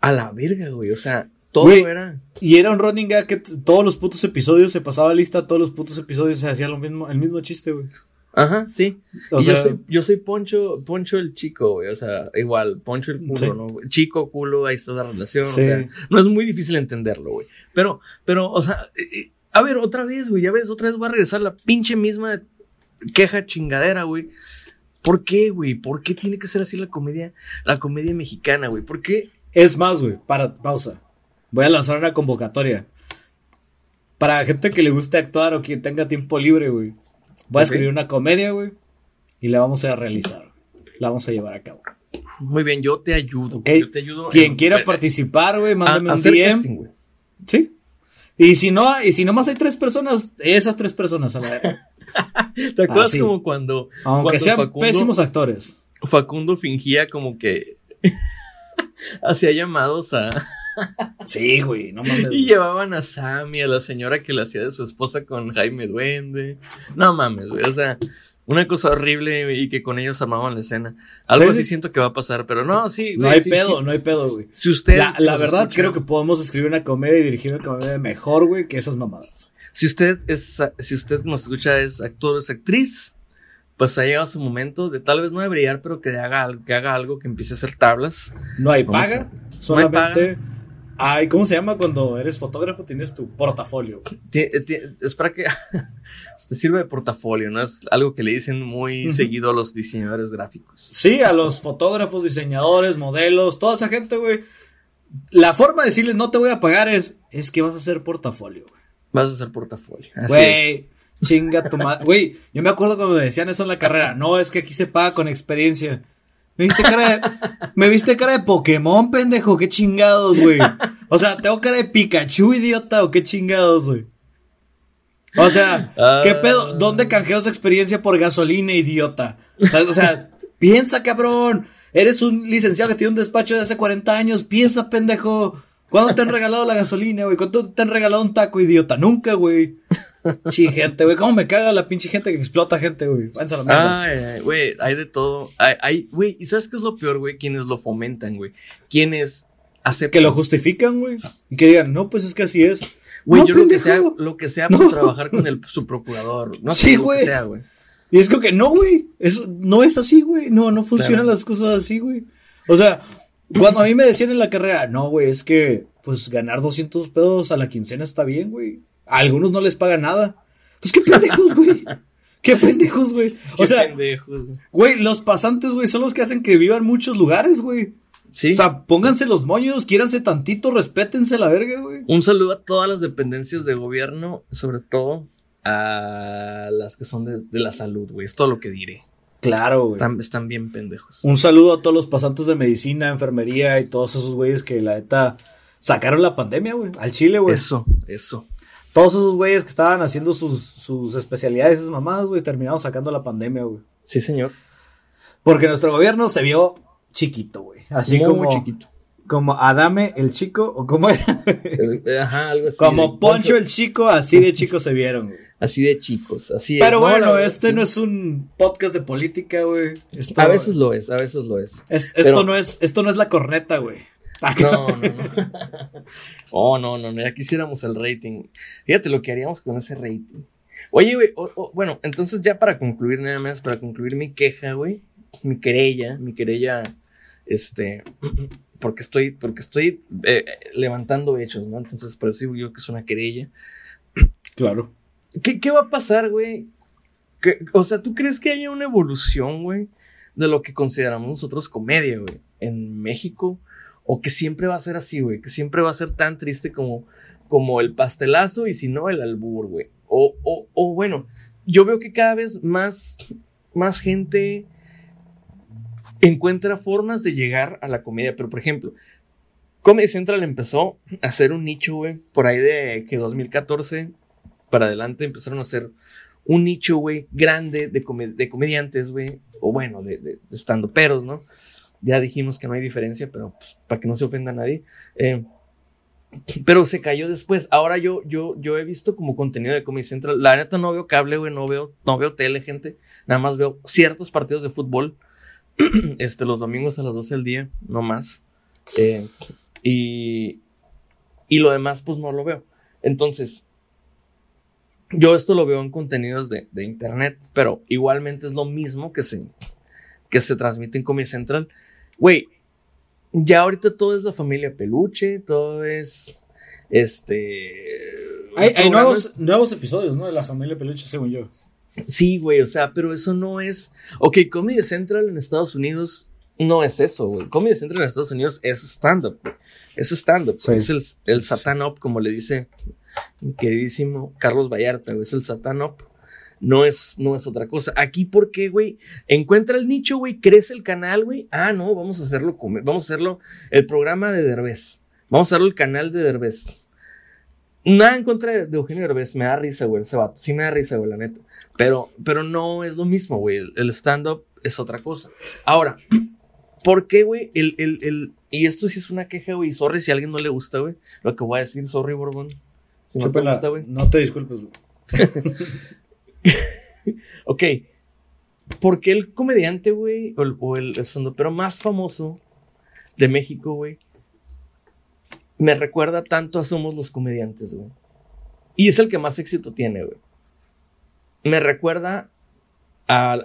A la verga, güey. O sea, todo
Güey,
era.
Y era un running gag que todos los putos episodios se pasaba lista, todos los putos episodios se hacía lo mismo, el mismo chiste, güey.
Ajá, sí.
O
y
sea,
yo soy, yo soy Poncho, Poncho el chico, güey. O sea, igual, Poncho el culo,
Sí.
¿no? güey? Chico, culo, ahí está la relación.
Sí.
O sea, no es muy difícil entenderlo, güey. Pero, pero, o sea, eh, eh, a ver, otra vez, güey. Ya ves, otra vez voy a regresar la pinche misma queja chingadera, güey. ¿Por qué, güey? ¿Por qué tiene que ser así la comedia, la comedia mexicana, güey? ¿Por qué?
Es más, güey, para, pausa. Voy a lanzar una convocatoria. Para gente que le guste actuar o que tenga tiempo libre, güey. Voy a escribir una comedia, güey. Y la vamos a realizar. la vamos a llevar a cabo.
Muy bien, yo te ayudo.
Ok.
Yo te ayudo.
Quien
en-
quiera participar, güey, mándame
a
un DM.
casting.
Sí. Y si no, y si nomás hay tres personas, esas tres personas a la verga. *laughs*
¿Te acuerdas
Así.
como cuando,
Aunque
cuando
sean
Facundo,
pésimos actores.
Facundo fingía como que *laughs* hacía llamados a
Sí, güey, no mames.
y llevaban a Sammy, a la señora que le hacía de su esposa con Jaime Duende. No mames, güey. O sea, una cosa horrible y que con ellos armaban la escena. Algo
Sí,
así siento que va a pasar, pero no, sí,
No
güey,
hay
sí,
pedo,
sí.
no hay pedo, güey.
Si usted
La, la verdad,
escucha-
creo que podemos escribir una comedia y dirigir una comedia mejor, güey, que esas mamadas.
Si usted es, si usted nos escucha es actor o es actriz, pues ha llegado su momento de tal vez no de brillar, pero que haga, que haga algo, que empiece a hacer tablas.
No hay
Vamos
paga,
a- no hay
solamente hay, ¿cómo se llama cuando eres fotógrafo? Tienes tu portafolio.
Es para que *laughs* te sirve de portafolio, ¿no? Es algo que le dicen muy seguido a los diseñadores gráficos.
Sí, a los fotógrafos, diseñadores, modelos, toda esa gente, güey. La forma de decirles no te voy a pagar es, es que vas a hacer portafolio, güey.
Vas a hacer portafolio. Así es.
Güey, chinga tu madre. Güey, yo me acuerdo cuando me decían eso en la carrera. No, es que aquí se paga con experiencia. ¿Me viste cara de, me viste cara de Pokémon, pendejo? ¿Qué chingados, güey? O sea, ¿tengo cara de Pikachu, idiota? ¿O qué chingados, güey? O sea, ¿qué
Ah.
pedo? ¿Dónde canjeo esa experiencia por gasolina, idiota? O sea, o sea, piensa, cabrón. Eres un licenciado que tiene un despacho de hace 40 años. Piensa, pendejo. ¿Cuándo te han regalado la gasolina, güey? ¿Cuándo te han regalado un taco, idiota? Nunca, güey. Sí, gente, güey. ¿Cómo me caga la pinche gente que explota gente, güey? Váyanse a la mierda.
Ay, ay, güey, hay de todo. Hay, hay, güey, ¿y sabes qué es lo peor, güey? Quienes lo fomentan, güey. Quienes aceptan.
que lo justifican, güey. Y que digan, no, pues es que así es.
Güey,
No,
yo lo que sea, lo que sea *laughs* por
No.
trabajar con el, su procurador. No
Sí,
sé, lo
güey.
que sea, güey.
Y es como que no, güey. Eso no es así, güey. No, no funcionan
Claro.
las cosas así, güey. O sea, cuando a mí me decían en la carrera, no, güey, es que, pues ganar 200 pesos a la quincena está bien, güey. A algunos no les paga nada. Pues qué pendejos, güey. Qué pendejos, güey. O
Qué
sea,
pendejos, güey.
güey, los pasantes, güey, son los que hacen que vivan muchos lugares, güey.
Sí.
O sea, pónganse los moños, quiéranse tantito, respétense la verga, güey.
Un saludo a todas las dependencias de gobierno, sobre todo a las que son de, de la salud, güey. Es todo lo que diré.
Claro, güey.
Están, están bien pendejos.
Un saludo a todos los pasantes de medicina, enfermería y todos esos güeyes que la neta sacaron la pandemia, güey. Al Chile, güey.
Eso, eso.
Todos esos güeyes que estaban haciendo sus, sus especialidades, esas mamadas, güey, terminaron sacando la pandemia, güey.
Sí, señor.
Porque nuestro gobierno se vio chiquito, güey. Así
Muy
como,
chiquito.
como Adame el chico, o como era.
Eh, Ajá, algo así.
como
de-
Poncho el chico, así de chicos se vieron, güey.
Así de chicos, así es.
Pero bueno, este
sí.
no es un podcast de política, güey. Esto-
A veces lo es, a veces lo es.
es- esto,
pero-
no es, esto no es la corneta, güey.
No, no, no. *laughs* Oh, no, no, no, ya quisiéramos el rating. Fíjate lo que haríamos con ese rating. Oye, güey, bueno, entonces ya para concluir, nada más, para concluir mi queja, güey, mi querella, mi querella, este, *clears throat* porque estoy, porque estoy eh, levantando hechos, ¿no? Entonces, por eso digo yo que es una querella. *clears throat*
Claro.
¿Qué, qué va a pasar, güey? ¿Qué- O sea, ¿tú crees que haya una evolución, güey, de lo que consideramos nosotros comedia, güey, en México? ¿O que siempre va a ser así, güey? Que siempre va a ser tan triste como, como el pastelazo y si no, el albur, güey. O, o, o bueno, yo veo que cada vez más, más gente encuentra formas de llegar a la comedia. Pero, por ejemplo, Comedy Central empezó a hacer un nicho, güey, por ahí de que 2014 para adelante empezaron a hacer un nicho, güey, grande de, de comediantes, güey, o bueno, de, de, de stand-uperos, ¿no? Ya dijimos que no hay diferencia, pero pues, para que no se ofenda a nadie. Eh, pero se cayó después. Ahora yo, yo, yo he visto como contenido de Comedy Central. La neta no veo cable, güey, no veo, no veo tele, gente. Nada más veo ciertos partidos de fútbol. *clears throat* este, los domingos a las 12 del día, no más. Eh, y, y lo demás, pues no lo veo. Entonces, yo esto lo veo en contenidos de, de internet, pero igualmente es lo mismo que se, que se transmite en Comedy Central. Güey, ya ahorita todo es la familia peluche, todo es este.
Hay, nuevos, nuevos episodios, ¿no? De la familia Peluche, según yo.
Sí, güey, o sea, pero eso no es. Ok, Comedy Central en Estados Unidos no es eso, güey. Comedy Central en Estados Unidos es stand-up, güey. Es stand-up.
Sí.
Es el, el Satan Up, como le dice mi queridísimo Carlos Vallarta, güey. Es el Satan Up. No es, no es otra cosa. Aquí, ¿por qué, güey? Encuentra el nicho, güey, crece el canal, güey. Ah, no, vamos a hacerlo, vamos a hacerlo el programa de Derbez. Vamos a hacerlo el canal de Derbez. Nada en contra de, Eugenio Derbez, me da risa, güey, ese vato. Sí me da risa, güey, la neta. Pero, pero no es lo mismo, güey. El, el stand-up es otra cosa. Ahora, *clears throat* ¿por qué, güey? El, el, el, y esto sí es una queja, güey. Sorry si a alguien no le gusta, güey. Lo que voy a decir, sorry, Borbón. Si no te gusta.
No te disculpes, güey. *laughs* *laughs*
Ok. ¿Por qué el comediante, güey, o el, o el pero más famoso de México, güey, me recuerda tanto a Somos los Comediantes, güey? Y es el que más éxito tiene, güey. Me recuerda a, a-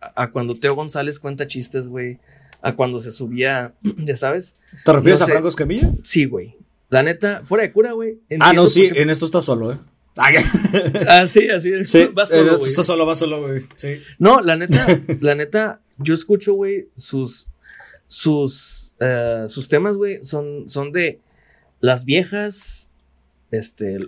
a- a cuando Teo González cuenta chistes, güey. A cuando se subía, *clears throat* ya sabes.
¿Te refieres
No
a
sé.
Franco Escamilla?
Sí, güey. La neta, fuera de cura, güey.
Ah, no, sí, en esto está solo, ¿eh? *laughs*
Ah, sí, así es.
Sí,
Va solo,
esto
güey.
está solo, va solo, güey. Sí.
No, la neta, *laughs* la neta, yo escucho, güey, sus, sus, eh, sus temas, güey, son, son de las viejas, este,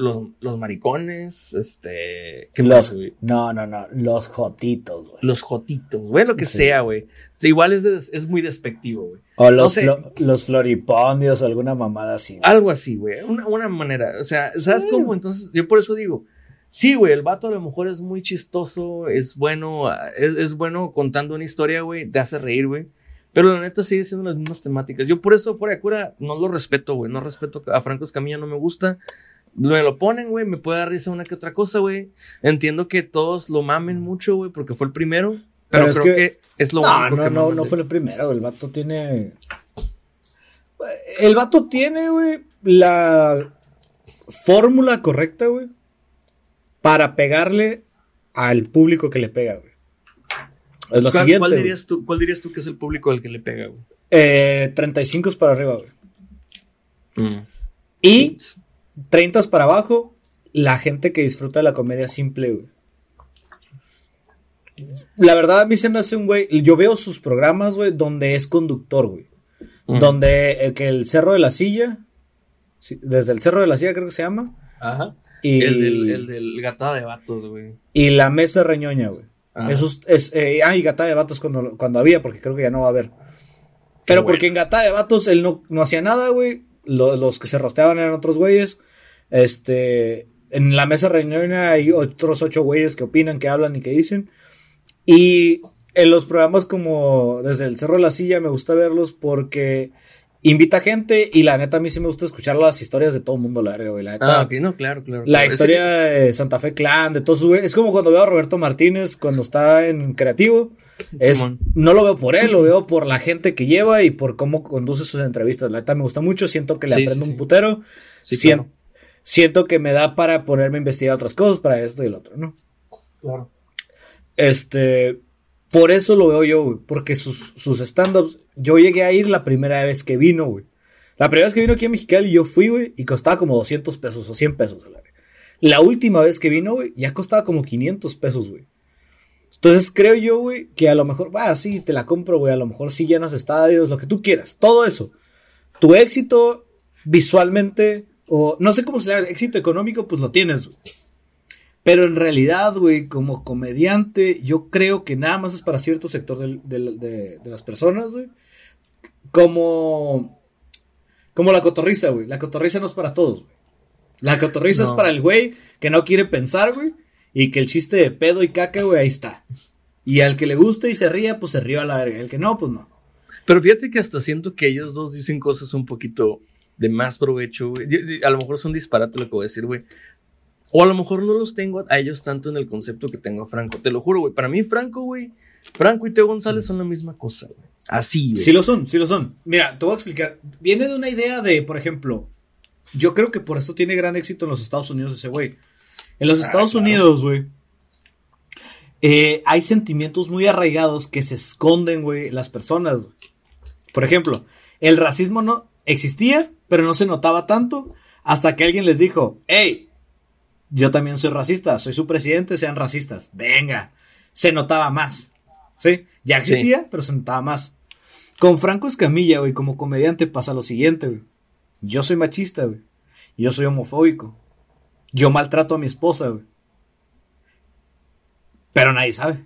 los, los maricones, este, ¿qué más,
Los,
güey?
no, no, no, los jotitos, güey.
Los jotitos, güey, lo que
Sí.
sea, güey. Sí, igual es, es muy despectivo, güey.
O los,
No sé.
los floripondios o alguna mamada así. güey.
Algo así, güey. Una, una manera. O sea, ¿sabes cómo? Entonces, yo por eso digo. Sí, güey, el vato a lo mejor es muy chistoso, es bueno, ah, es, es bueno contando una historia, güey, te hace reír, güey. Pero la neta sigue siendo las mismas temáticas. Yo por eso, fuera de cura, no lo respeto, güey. No respeto a Franco Escamilla, no me gusta. Me lo ponen, güey, me puede dar risa una que otra cosa, güey. Entiendo que todos lo mamen mucho, güey, porque fue el primero. Pero,
Pero es
creo
que-
que, es lo
No,
único
no,
que
no, no fue el primero. El vato tiene. El vato tiene, güey, la fórmula correcta, güey, para pegarle al público que le pega, güey. Es lo
¿Cuál,
siguiente.
cuál dirías tú, ¿Cuál dirías tú que es el público al que le pega, güey?
Eh, 35 es para arriba, güey.
Mm.
Y 30 es para abajo, la gente que disfruta de la comedia simple, güey. La verdad, a mí se me hace un güey. Yo veo sus programas, güey, donde es conductor, güey. Donde eh, que el Cerro de la Silla, sí, desde el Cerro de la Silla creo que se llama,
Ajá.
y,
El del, el del gatada de vatos, güey.
y la Mesa Reñoña, güey.
Ajá.
Esos, es, eh, ah, y Gata de Vatos cuando, cuando había, porque creo que ya no va a haber. Pero
bueno.
porque en Gata de Vatos él no, no hacía nada, güey. Lo- los que se rosteaban eran otros güeyes. Este, en la mesa reñoña hay otros ocho güeyes que opinan, que hablan y que dicen. Y en los programas como desde el Cerro de la Silla me gusta verlos porque invita gente y la neta a mí sí me gusta escuchar las historias de todo el mundo, la verga, güey. La neta,
Ah, ok, no, claro, claro.
la
claro.
historia de Santa Fe Clan, de todos sus güeyes. Es como cuando veo a Roberto Martínez cuando está en creativo. Es, no lo veo por él, lo veo por la gente que lleva y por cómo conduce sus entrevistas. La neta me gusta mucho, siento que le
Sí,
aprendo
sí,
un putero.
Sí,
Sien-
claro.
Siento que me da para ponerme a investigar otras cosas, para esto y el otro, ¿no?
Claro.
Este, por eso lo veo yo, güey, porque sus, sus stand-ups, yo llegué a ir la primera vez que vino, güey. La primera vez que vino aquí a Mexicali, yo fui, güey, y costaba como 200 pesos o 100 pesos. la verga. La última vez que vino, güey, ya costaba como 500 pesos, güey. Entonces creo yo, güey, que a lo mejor, va, sí, te la compro, güey, a lo mejor sí llenas estadios, lo que tú quieras, todo eso. Tu éxito visualmente, o no sé cómo se llama, éxito económico, pues lo tienes, güey. Pero en realidad, güey, como comediante, yo creo que nada más es para cierto sector de, de las personas, güey. Como, como la cotorriza, güey. La cotorriza no es para todos, güey. La cotorriza es para el güey que no quiere pensar, güey. Y que el chiste de pedo y caca, güey, ahí está. Y al que le guste y se ría, pues se ríe a la verga. El que no, pues no.
Pero fíjate que hasta siento que ellos dos dicen cosas un poquito de más provecho, güey. A lo mejor es un disparate lo que voy a decir, güey. O a lo mejor no los tengo a ellos tanto en el concepto que tengo a Franco. Te lo juro, güey. Para mí, Franco, güey. Franco y Teo González son la misma cosa, güey. Así, güey.
Sí lo son, sí lo son. Mira, te voy a explicar. Viene de una idea de, por ejemplo, yo creo que por esto tiene gran éxito en los Estados Unidos ese güey. En los Estados Unidos, güey, eh, hay sentimientos muy arraigados que se esconden, güey, las personas. Por ejemplo, el racismo no existía, pero no se notaba tanto hasta que alguien les dijo, hey, yo también soy racista, soy su presidente, sean racistas. Venga, se notaba más. ¿Sí? Ya existía, pero se notaba más. Con Franco Escamilla, güey, como comediante pasa lo siguiente, güey. Yo soy machista, güey. Yo soy homofóbico. Yo maltrato a mi esposa, güey. Pero nadie sabe.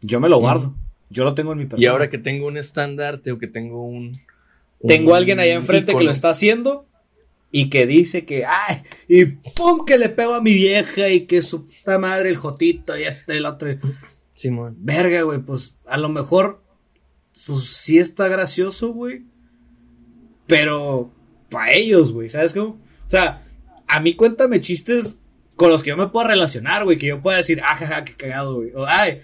Yo me lo guardo. Yo lo tengo en mi persona.
Y ahora que tengo un estandarte o que tengo un.
Tengo alguien allá enfrente que lo está haciendo y que dice que, ay, y pum, que le pego a mi vieja y que su puta madre, el jotito y este, el otro.
Simón.
Verga, güey, pues a lo mejor, pues sí está gracioso, güey. Pero para ellos, güey, ¿sabes cómo? O sea, a mí cuéntame chistes con los que yo me puedo relacionar, güey, que yo pueda decir, ah, jaja, qué cagado, güey. O, ay,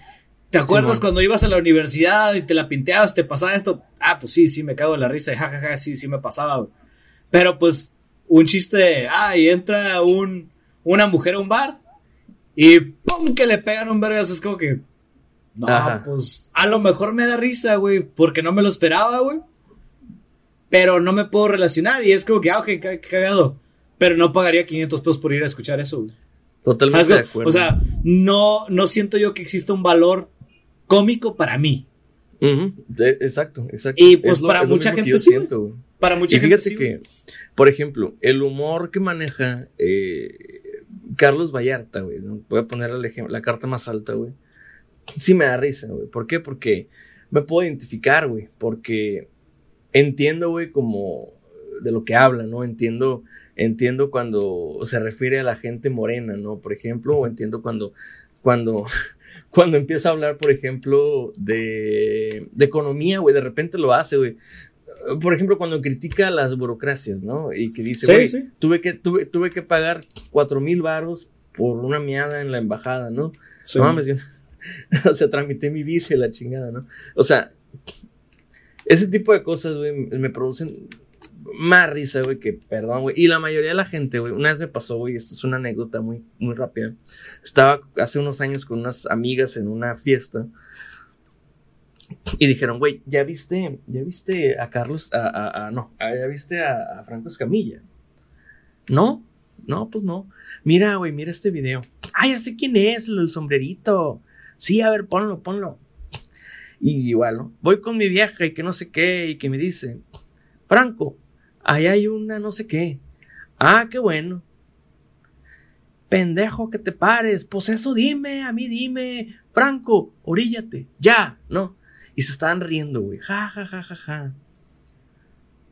¿te acuerdas cuando ibas a la universidad y te la pinteabas, te pasaba esto? Ah, pues sí, sí, me cago en la risa y jajaja, sí, sí me pasaba, güey. Pero pues, un chiste de, ay, entra un, una mujer a un bar y ¡pum! que le pegan un vergas, es como que, no,
Ajá.
pues a lo mejor me da risa, güey, porque no me lo esperaba, güey. Pero no me puedo relacionar y es como que, ah, ok, ca- cagado. Pero no pagaría 500 pesos por ir a escuchar eso, güey.
Totalmente
¿Sabes
de acuerdo.
O sea, no, no siento yo que exista un valor cómico para mí.
De- exacto, exacto.
Y, pues,
lo-
para mucha gente
yo
sí,
siento.
Para mucha
y
gente
fíjate
sí,
que, por ejemplo, el humor que maneja eh, Carlos Vallarta, güey, ¿no? voy a poner el ejemplo, la carta más alta, güey. Sí me da risa, güey. ¿Por qué? Porque me puedo identificar, güey. Porque entiendo, güey, como de lo que habla, ¿no? Entiendo, entiendo cuando se refiere a la gente morena, ¿no? Por ejemplo, o entiendo cuando, cuando, *laughs* cuando empieza a hablar, por ejemplo, de, de economía, güey, de repente lo hace, güey. Por ejemplo, cuando critica las burocracias, ¿no? Y que dice,
Sí,
güey,
sí.
tuve que, tuve, tuve que pagar cuatro mil varos por una miada en la embajada, ¿no?
Sí.
No mames, yo- *laughs* o sea, tramité mi visa y la chingada, ¿no? O sea, ese tipo de cosas, güey, me producen más risa, güey, que perdón, güey. Y la mayoría de la gente, güey, una vez me pasó, güey, esta es una anécdota muy, muy rápida. Estaba hace unos años con unas amigas en una fiesta y dijeron, güey, ¿ya viste, ya viste a Carlos, a, a- a- no, ya viste a, Franco Escamilla? ¿No? No, pues no. Mira, güey, mira este video. Ah, ya sé quién es, el sombrerito. Sí, a ver, ponlo, ponlo. Y igual, ¿no? Voy con mi vieja y que no sé qué, y que me dice, Franco, ahí hay una no sé qué. Ah, qué bueno. Pendejo, que te pares. Pues eso dime, a mí dime. Franco, oríllate, ya, ¿no? Y se estaban riendo, güey. Ja, ja, ja, ja, ja.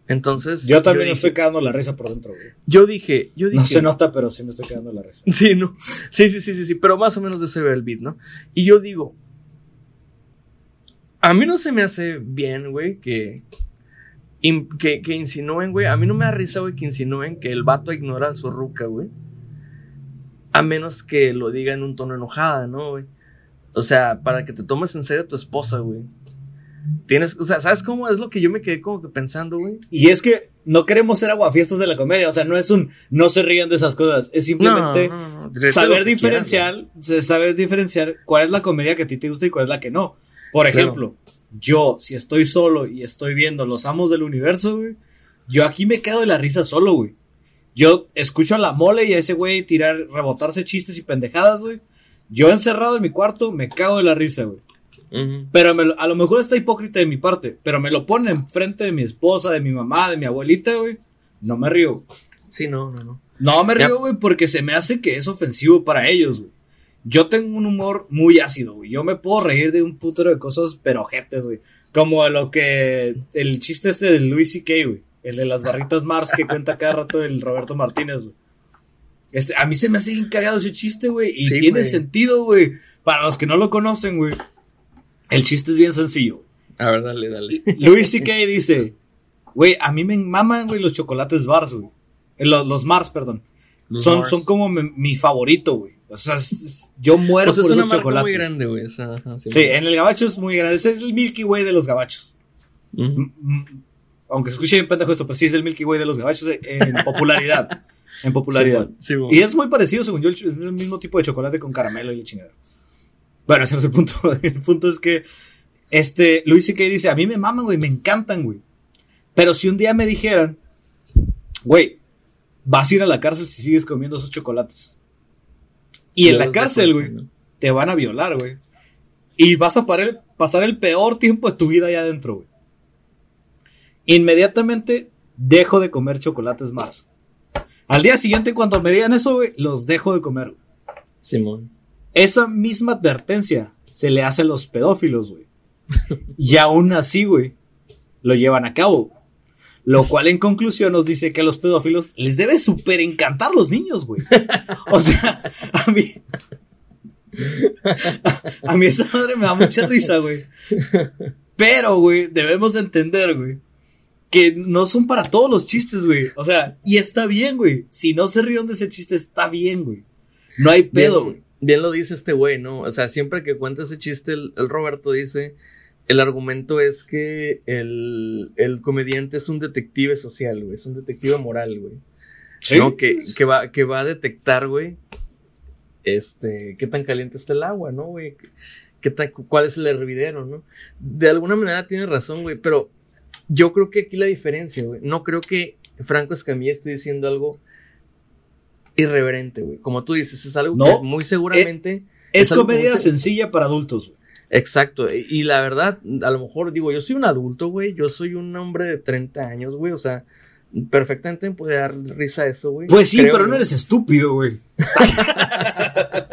Entonces.
Yo también
dije-
estoy cagando la risa por dentro, güey.
Yo dije, yo dije.
No se nota, pero sí me estoy cagando la risa.
Sí, no. Sí, sí, sí, sí, sí, pero más o menos de eso iba el beat, ¿no? Y yo digo, a mí no se me hace bien, güey, que, que, que insinúen, güey, a mí no me da risa, güey, que insinúen que el vato ignora a su ruca, güey. A menos que lo diga en un tono enojada, ¿no, güey? O sea, para que te tomes en serio a tu esposa, güey. Tienes, o sea, ¿sabes cómo es lo que yo me quedé como que pensando, güey?
Y es que no queremos ser aguafiestas de la comedia, o sea, no es un no se rían de esas cosas, es simplemente
No, no, no, ríete de
saber diferenciar, saber diferenciar cuál es la comedia que a ti te gusta y cuál es la que no. Por
Claro.
Yo, si estoy solo y estoy viendo Los Amos del Universo, güey, yo aquí me quedo de la risa solo, güey. Yo escucho a la mole y a ese güey tirar, rebotarse chistes y pendejadas, güey. Yo encerrado en mi cuarto me cago de la risa, güey. Pero me lo- a lo mejor está hipócrita de mi parte, pero me lo ponen enfrente de mi esposa, de mi mamá, de mi abuelita, güey. No me río.
Sí, no, no, no.
No me río, güey, porque se me hace que es ofensivo para ellos, güey. Yo tengo un humor muy ácido, güey. Yo me puedo reír de un putero de cosas, pero ojetes, güey. Como lo que. El chiste este de Louis C.K., güey. El de las barritas Mars que cuenta cada rato el Roberto Martínez, güey. Este, a mí se me hace bien cagado ese chiste, güey. Y
Sí,
tiene sentido, güey. Para los que no lo conocen, güey. El chiste es bien sencillo.
A ver, dale, dale.
Louis C.K. dice, güey, a mí me maman, güey, los chocolates Mars, güey. Eh, Los, los Mars, perdón.
Los
son,
Mars.
son como mi, mi favorito, güey. O sea, es- es- yo muero
Pues es
por
una
esos
marca
chocolates.
muy grande, güey.
Sí, en el gabacho es muy grande. Ese es el Milky Way de los gabachos. Mm, mm, Aunque se escuche bien pendejo esto, pero sí es el Milky Way de los gabachos en *laughs* popularidad. En popularidad.
Sí.
Y es muy parecido, según yo, es el mismo tipo de chocolate con caramelo y la chingada. Bueno, ese no es el punto. *laughs* El punto es que este Luis C.K. dice, a mí me maman, güey, me encantan, güey. Pero si un día me dijeran, güey, vas a ir a la cárcel si sigues comiendo esos chocolates. Y en la cárcel, güey,
¿no?
te van a violar, güey. Y vas a parar- pasar el peor tiempo de tu vida allá adentro, güey. Inmediatamente dejo de comer chocolates más. Al día siguiente, cuando me digan eso, güey, los dejo de comer. güey.
Simón.
esa misma advertencia se le hace a los pedófilos, güey. *laughs* Y aún así, güey, lo llevan a cabo. Lo cual en conclusión nos dice que a los pedófilos les debe súper encantar los niños, güey. O sea, a mí... A, a mí esa madre me da mucha risa, güey. Pero, güey, debemos entender, güey, que no son para todos los chistes, güey. O sea, y está bien, güey. Si no se rieron de ese chiste, está bien, güey. No hay pedo, güey.
Bien, bien lo dice este güey, ¿no? O sea, siempre que cuenta ese chiste, el, el Roberto dice, el argumento es que el, el comediante es un detective social, güey. Es un detective moral, güey.
Sí.
¿no? Que, que, va, que va a detectar, güey, este, qué tan caliente está el agua, ¿no, güey? ¿Qué tan, cuál es el hervidero, ¿no? De alguna manera tiene razón, güey, pero yo creo que aquí la diferencia, güey, no creo que Franco Escamilla esté diciendo algo irreverente, güey. Como tú dices, es algo
No,
que muy seguramente...
Es
algo
comedia sencilla para adultos, güey.
Exacto, y y la verdad, a lo mejor digo, yo soy un adulto, güey, yo soy un hombre de 30 años, güey, o sea, perfectamente me puede dar risa eso, güey.
Pues sí,
Creo
pero
yo.
no eres estúpido, güey. *laughs*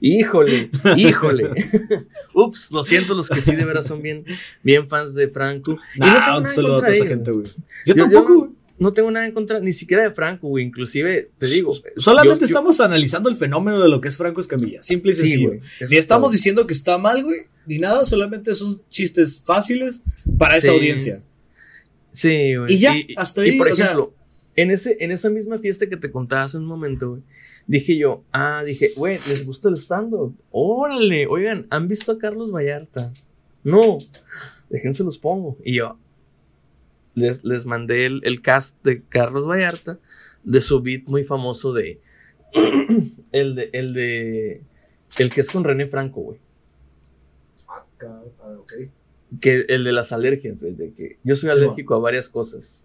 Híjole, híjole. *laughs* Ups, lo siento, los que sí de veras son bien, bien fans de Franco. Y no tengo
Nah,
nada en
a
contra
esa gente, güey. Yo tampoco, güey.
No tengo nada en contra, ni siquiera de Franco, güey. Inclusive, te digo.
Solamente
yo- yo-
estamos analizando el fenómeno de lo que es Franco Escamilla. Simple y
Sí,
sencillo.
güey,
ni
es
estamos
todo.
diciendo que está mal, güey, ni nada. Solamente son chistes fáciles para esa
Sí.
audiencia.
Sí, güey.
Y ya, hasta ahí,
Y por
o sea-
ejemplo, en, ese, en esa misma fiesta que te contaba hace un momento, güey, dije yo, ah, dije, güey, ¿les gusta el stand-up? Órale, oigan, ¿han visto a Carlos Vallarta? No, déjense los pongo. Y yo les, les mandé el, el cast de Carlos Vallarta de su beat muy famoso de. *clears throat* el de. El de. El que es con René Franco, güey.
Acá, ah, ok.
Que el de las alergias, güey, de que yo soy
Sí,
alérgico a varias cosas.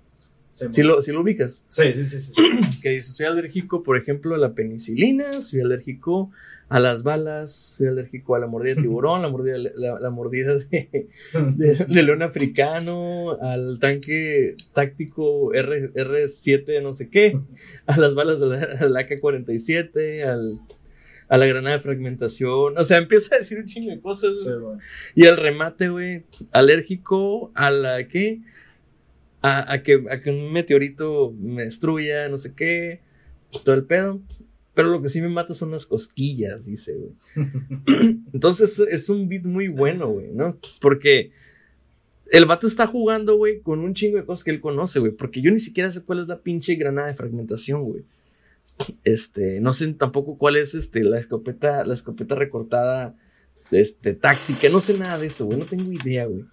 Si lo, si lo ubicas.
Sí, sí, sí. sí. *clears throat*
que dice, soy alérgico, por ejemplo, a la penicilina, soy alérgico a las balas, soy alérgico a la mordida de *laughs* tiburón, la mordida, la, la mordida de, *laughs* de, de león africano, al tanque táctico R, R7 no sé qué, a las balas de la, al AK-47, al, a la granada de fragmentación, o sea, empieza a decir un chingo de cosas.
Sí.
Y el remate, güey, alérgico a la que a, a que a que un meteorito me destruya, no sé qué, todo el pedo. Pero lo que sí me mata son las cosquillas, dice, güey. *laughs* Entonces es un beat muy bueno, güey, ¿no? Porque el vato está jugando, güey, con un chingo de cosas que él conoce, güey. Porque yo ni siquiera sé cuál es la pinche granada de fragmentación, güey. Este, no sé tampoco cuál es este, la escopeta, la escopeta recortada, este, táctica, no sé nada de eso, güey. No tengo idea, güey.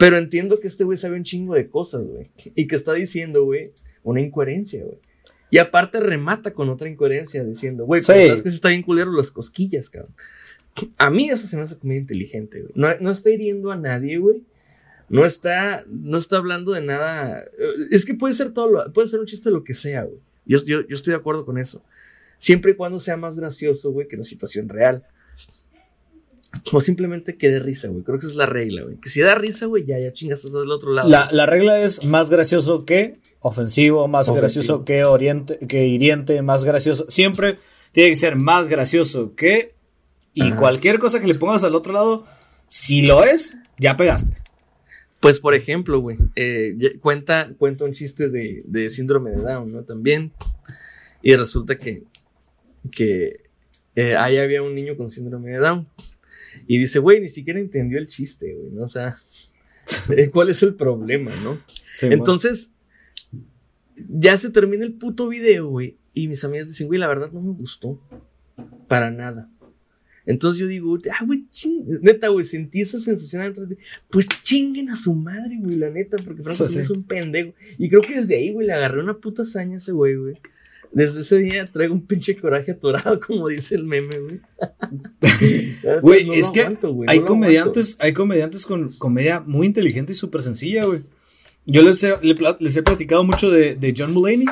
Pero entiendo que este güey sabe un chingo de cosas, güey. Y que está diciendo, güey, una incoherencia, güey. Y aparte remata con otra incoherencia diciendo, güey,
Sí.
sabes que se está bien culero las cosquillas, cabrón. A mí eso se me hace comedia inteligente, güey. No, no está hiriendo a nadie, güey. No está, no está hablando de nada. Es que puede ser todo, lo- puede ser un chiste de lo que sea, güey. Yo, yo, yo estoy de acuerdo con eso. Siempre y cuando sea más gracioso, güey, que la situación real. O simplemente que dé risa, güey. Creo que esa es la regla, güey. Que si da risa, güey, ya, ya chingas hasta del otro lado.
La, la regla es más gracioso que ofensivo, más
Ofensivo.
gracioso que oriente, que hiriente, más gracioso. Siempre tiene que ser más gracioso que. Y
Ajá.
cualquier cosa que le pongas al otro lado, si lo es, ya pegaste.
Pues, por ejemplo, güey, eh, cuenta, cuenta un chiste de, de síndrome de Down, ¿no? También. Y resulta que, que eh, ahí había un niño con síndrome de Down. Y dice, güey, ni siquiera entendió el chiste, güey, ¿no? O sea, *laughs* ¿cuál es el problema, no? Entonces, ya se termina el puto video, güey. Y mis amigas dicen, güey, la verdad no me gustó. Para nada. Entonces yo digo, ah, güey, ching. Neta, güey, sentí esa sensación de Pues chinguen a su madre, güey, la neta, porque Franco
Sí,
hizo un pendejo. Y creo que desde ahí, güey, le agarré una puta hazaña a ese güey, güey. Desde ese día traigo un pinche coraje atorado, *laughs* como dice el meme, güey. *laughs*
Güey,
no
es que
aguanto,
hay
no
comediantes, hay comediantes con comedia muy inteligente y súper sencilla, güey. Yo les he, les he platicado mucho de, de John Mulaney.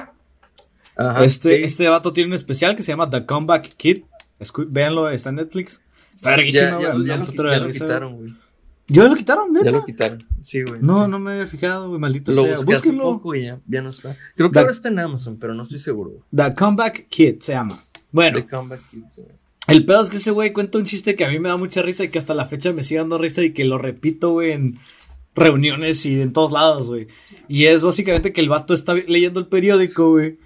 Ajá,
este,
sí.
este vato tiene un especial que se llama The Comeback Kid. Escu- véanlo, está en Netflix. Está verguísima,
ya,
güey,
lo- ya lo, lo quitaron, güey.
¿Ya lo quitaron, neta?
Ya lo quitaron. Sí, güey.
No,
sí.
no me había fijado, güey, maldito
Lo
sea.
busqué hace
Búsquenlo.
poco y ya, ya no está. Creo que ahora está en Amazon, pero no estoy seguro. güey.
The Comeback Kid se llama. Bueno,
The Comeback Kids, güey.
El pedo es que ese güey cuenta un chiste que a mí me da mucha risa y que hasta la fecha me sigue dando risa y que lo repito, güey, en reuniones y en todos lados, güey. Y es básicamente que el vato está leyendo el periódico, güey.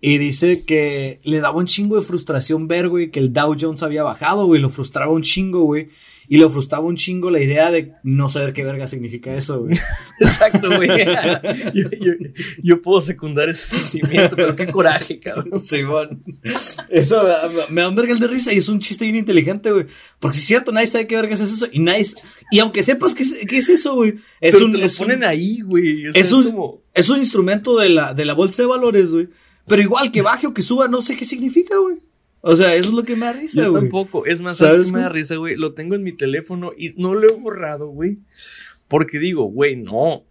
Y dice que le daba un chingo de frustración ver, güey, que el Dow Jones había bajado, güey. Lo frustraba un chingo, güey. Y lo frustraba un chingo la idea de no saber qué verga significa eso, güey. *laughs*
Exacto, güey. *laughs* yo, yo- yo puedo secundar ese sentimiento, pero qué coraje, cabrón. *laughs*
Simón. Eso me da- me da un vergas de risa y es un chiste bien inteligente, güey. Porque si es cierto, nadie sabe qué vergas es eso. Y nadie. Y aunque sepas qué es, qué es eso, güey. Es
Pero
un.
te lo
es un-
ponen ahí, güey. O sea,
es un,
como-
es un instrumento de la, de la bolsa de valores, güey. Pero igual que baje o que suba, no sé qué significa, güey. O sea, eso es lo que me da risa,
Yo
güey.
tampoco. Es más, ¿sabes
¿Sabes
qué me da risa, güey? Lo tengo en mi teléfono y no lo he borrado, güey. Porque digo, güey, no.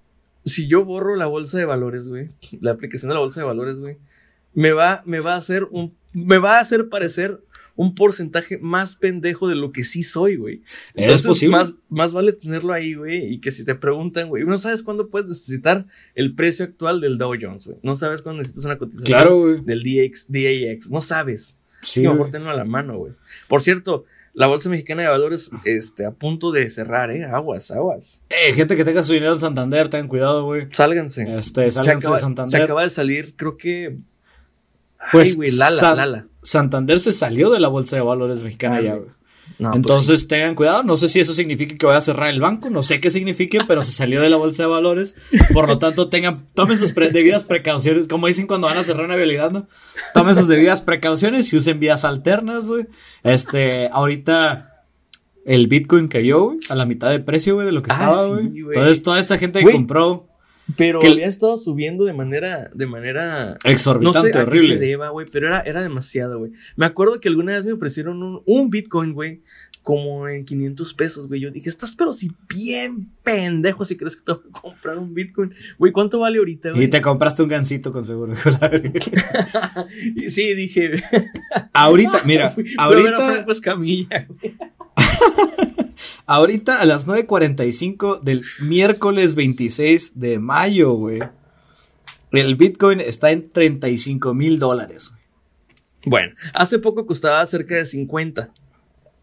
Si yo borro la bolsa de valores, güey, la aplicación de la bolsa de valores, güey, me va, me va a hacer un, me va a hacer parecer un porcentaje más pendejo de lo que sí soy, güey.
Es
Entonces,
posible.
Más, más vale tenerlo ahí, güey, y que si te preguntan, güey, no sabes cuándo puedes necesitar el precio actual del Dow Jones, güey. No sabes cuándo necesitas una cotización
Claro,
del DX, DAX. No sabes.
Sí,
mejor tenlo a la mano, güey. Por cierto, la Bolsa Mexicana de Valores, este, a punto de cerrar, ¿eh? Aguas, aguas.
Eh, gente que tenga su dinero en Santander, tengan cuidado, güey.
Sálganse.
Este,
se,
sálganse
acaba,
de Santander.
se acaba de salir, creo que...
Pues,
Ay, güey, Lala,
San-
Lala.
Santander se salió de la bolsa de valores mexicana ya,
güey. No, pues
Entonces tengan cuidado, no sé si eso significa que vaya a cerrar el banco, no sé qué signifique, *laughs* pero se salió de la bolsa de valores, por lo tanto tengan, tomen sus pre- debidas precauciones, como dicen cuando van a cerrar una vialidad, ¿no? Tomen sus debidas precauciones y usen vías alternas, güey. Este, ahorita el Bitcoin cayó, güey, a la mitad de precio, güey, de lo que
Ah,
estaba, güey. Entonces toda esa gente que compró.
Pero
que
había estado subiendo de manera, de manera...
exorbitante,
no sé a qué
horrible.
se deba, güey, pero era, era demasiado, güey. Me acuerdo que alguna vez me ofrecieron un, un Bitcoin, güey, como en 500 pesos, güey. Yo dije, estás pero si bien pendejo si crees que te voy a comprar un Bitcoin. Güey, ¿cuánto vale ahorita, güey?
Y te compraste un gancito con seguro. *laughs*
Sí, dije.
ahorita, mira, *laughs*
fui- fui a ver a
ahorita,
Franco Escamilla, güey. *laughs*
ahorita a las 9.45 del miércoles 26 de mayo, güey. El Bitcoin está en 35 mil dólares.
Bueno, hace poco costaba cerca de 50.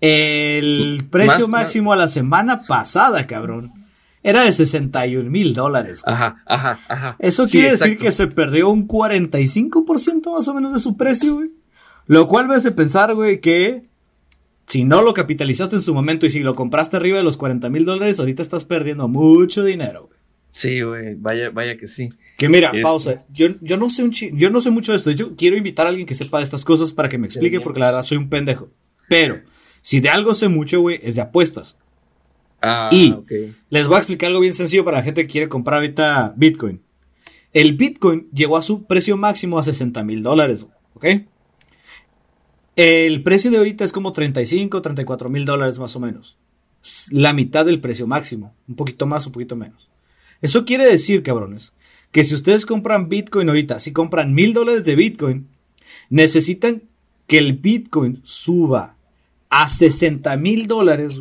El precio
Más-
máximo a la semana pasada, cabrón, era de 61 mil dólares.
Ajá, ajá, ajá.
Eso
Sí,
quiere decir que se perdió un 45% más o menos de su precio, güey. Lo cual me hace pensar, güey, que si no lo capitalizaste en su momento y si lo compraste arriba de los 40 mil dólares, ahorita estás perdiendo mucho dinero, güey.
Sí, güey, vaya, vaya que sí.
Que mira,
Es-
pausa. Yo, yo no sé un chi- yo no sé mucho de esto. Yo quiero invitar a alguien que sepa de estas cosas para que me explique, porque la verdad soy un pendejo. Pero, si de algo sé mucho, güey, es de apuestas.
Ah,
Y-
ok.
Les voy a explicar algo bien sencillo para la gente que quiere comprar ahorita Bitcoin. El Bitcoin llegó a su precio máximo a 60 mil dólares, ¿ok? El precio de ahorita es como 35, 34 mil dólares más o menos. La mitad del precio máximo. Un poquito más, un poquito menos. Eso quiere decir, cabrones, que si ustedes compran Bitcoin ahorita, si compran mil dólares de Bitcoin, necesitan que el Bitcoin suba a 60 mil dólares,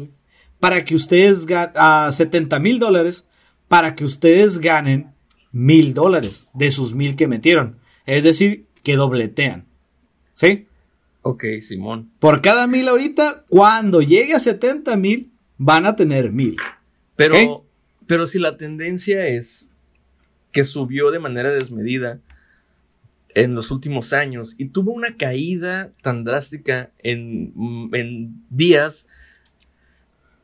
para que ustedes ganen, a 70 mil dólares, para que ustedes ganen mil dólares de sus mil que metieron. Es decir, que dobletean. ¿Sí?
Ok, Simón.
Por cada mil ahorita, cuando llegue a 70 mil, van a tener mil.
Pero, pero si la tendencia es que subió de manera desmedida en los últimos años y tuvo una caída tan drástica en, en días,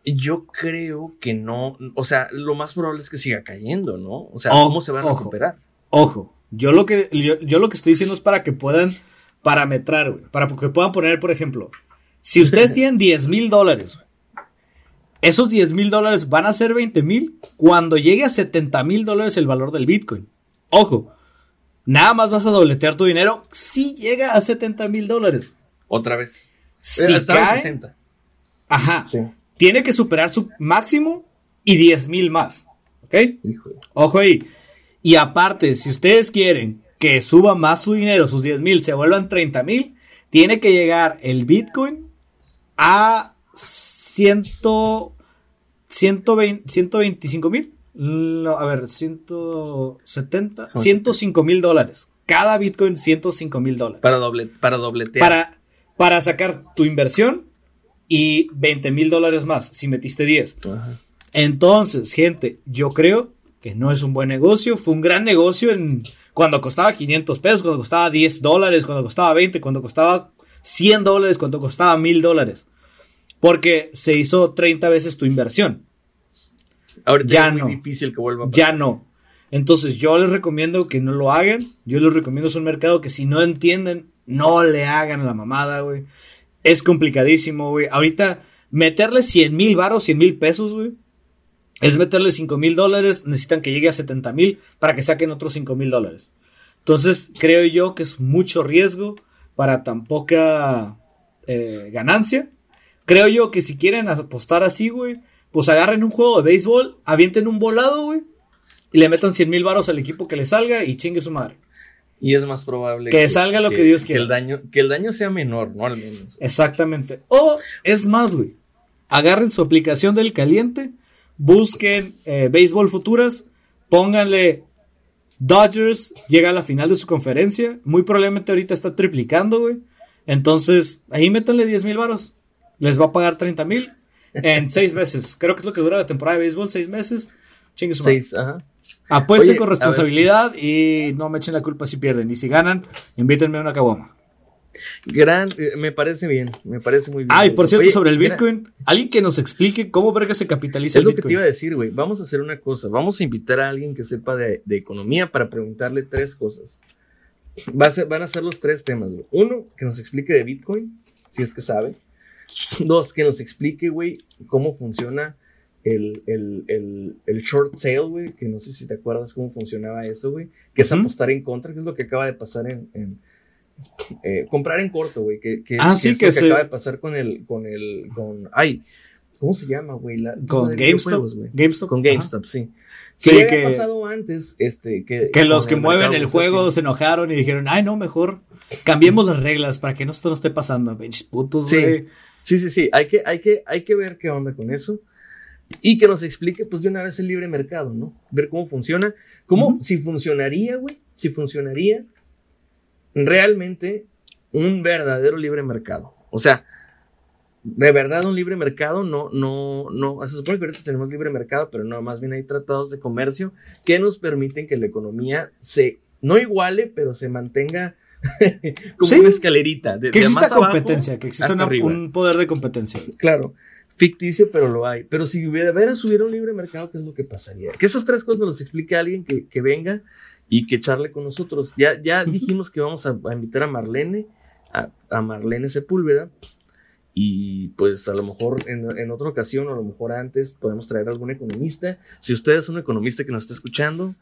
yo creo que no, o sea, lo más probable es que siga cayendo, ¿no? O sea,
Ojo,
¿cómo se va a
ojo.
recuperar?
Ojo, yo lo que yo, yo lo que estoy diciendo es para que puedan parametrar, güey, para que puedan poner, por ejemplo, si ustedes *laughs* tienen 10 mil dólares, esos 10 mil dólares van a ser 20 mil cuando llegue a 70 mil dólares el valor del Bitcoin. Ojo, nada más vas a dobletear tu dinero si llega a 70 mil dólares.
Otra vez.
Si
Eh,
cae,
60.
ajá,
Sí.
tiene que superar su máximo y 10 mil más. ¿Ok?
Híjole.
Ojo ahí. Y aparte, si ustedes quieren que suba más su dinero, sus 10 mil, se vuelvan 30 mil, tiene que llegar el Bitcoin a 100, 120, 125 mil. No, a ver, 170, 105 mil dólares. Cada Bitcoin 105 mil dólares.
Para, doble, para dobletear.
Para, para sacar tu inversión y 20 mil dólares más si metiste 10. Entonces, gente, yo creo que no es un buen negocio. Fue un gran negocio en cuando costaba 500 pesos, cuando costaba 10 dólares, cuando costaba 20, cuando costaba 100 dólares, cuando costaba 1000 dólares. Porque se hizo 30 veces tu inversión.
Ahorita
Ya
es muy
no.
difícil que vuelva a pasar.
Ya no. Entonces yo les recomiendo que no lo hagan. Yo les recomiendo es un mercado que si no entienden, no le hagan la mamada, güey. Es complicadísimo, güey. Ahorita meterle 100 mil baros, 100 mil pesos, güey. Es meterle 5 mil dólares. Necesitan que llegue a 70 mil para que saquen otros 5 mil dólares. Entonces creo yo que es mucho riesgo para tan poca eh, ganancia. Creo yo que si quieren apostar así, güey, pues agarren un juego de béisbol, avienten un volado, güey, y le metan 100 mil baros al equipo que le salga y chingue su madre.
Y es más probable
Que salga lo que Dios quiera.
el daño, que el daño sea menor, ¿no? Al menos.
Exactamente. O es más, güey, agarren su aplicación del caliente, busquen eh, béisbol futuras, pónganle Dodgers, llega a la final de su conferencia, muy probablemente ahorita está triplicando, güey. Entonces, ahí métanle 10 mil varos. Les va a pagar 30 mil en seis meses. Creo que es lo que dura la temporada de béisbol, seis meses. Chingue su.
Seis, ajá.
Apuesten
Oye,
con responsabilidad y no me echen la culpa si pierden. Y si ganan, invítenme a una caguama.
Gran, eh, me parece bien, me parece muy bien.
Ah, y por cierto,
Oye,
sobre el
mira,
Bitcoin, alguien que nos explique cómo verga se capitaliza
Es
el
lo que te
Bitcoin.
iba a decir, güey. Vamos a hacer una cosa. Vamos a invitar a alguien que sepa de, de economía para preguntarle tres cosas. Va a ser- van a ser los tres temas, güey. Uno, que nos explique de Bitcoin, si es que sabe. Dos, que nos explique, güey, cómo funciona el, el, el, el short sale, güey. Que no sé si te acuerdas cómo funcionaba eso, güey. Que es
Ujú.
apostar en contra, que es lo que acaba de pasar en. en, eh, comprar en corto, güey. Que, que,
Ah,
que
sí,
es
que
lo que
se-
acaba de pasar con el. Con el. Con. Ay. ¿Cómo se llama, güey? La-
Con GameStop. GameStop.
Con GameStop, sí.
Sí,
que había pasado antes, este, que,
Que los que mueven
mercado
el juego se enojaron y dijeron, ay, no, mejor cambiemos las reglas para que no esto no esté pasando. Pinches putos,
Sí.
güey.
Sí, sí, sí. Hay que, hay que, hay que ver qué onda con eso. Y que nos explique, pues, de una vez el libre mercado, ¿no? Ver cómo funciona. Cómo,
Ujú.
si funcionaría, güey. Si funcionaría realmente un verdadero libre mercado. O sea, de verdad un libre mercado, no, no, no. Se supone que ahorita tenemos libre mercado, pero no, más bien hay tratados de comercio que nos permiten que la economía se, no iguale, pero se mantenga *laughs* como
Sí.
una escalerita. De,
Que
de
exista
más abajo
competencia, que exista un poder de competencia.
Claro, ficticio, pero lo hay. Pero si veras hubiera un libre mercado, ¿qué es lo que pasaría? Que esas tres cosas nos las explique alguien que, que venga y que charle con nosotros. Ya, ya dijimos que vamos a, a invitar a Marlene, a, a Marlene Sepúlveda. Y pues a lo mejor en, en otra ocasión, o a lo mejor antes, podemos traer a algún economista. Si usted es un economista que nos está escuchando,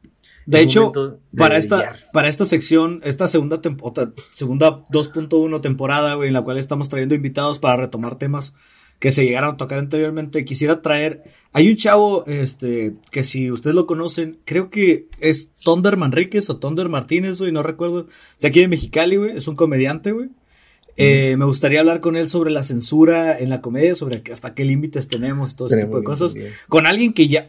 De
es
hecho,
de
para esta, para esta sección, esta segunda temporada, segunda 2.1 temporada, güey, en la cual estamos trayendo invitados para retomar temas que se llegaron a tocar anteriormente, quisiera traer, hay un chavo, este, que si ustedes lo conocen, creo que es Thunder Manríquez o Thunder Martínez, güey, no recuerdo, es aquí de Mexicali, güey, es un comediante, güey. Eh, me gustaría hablar con él sobre la censura en la comedia, sobre hasta qué límites tenemos y todo ese tipo de
bien
cosas. Con alguien que ya.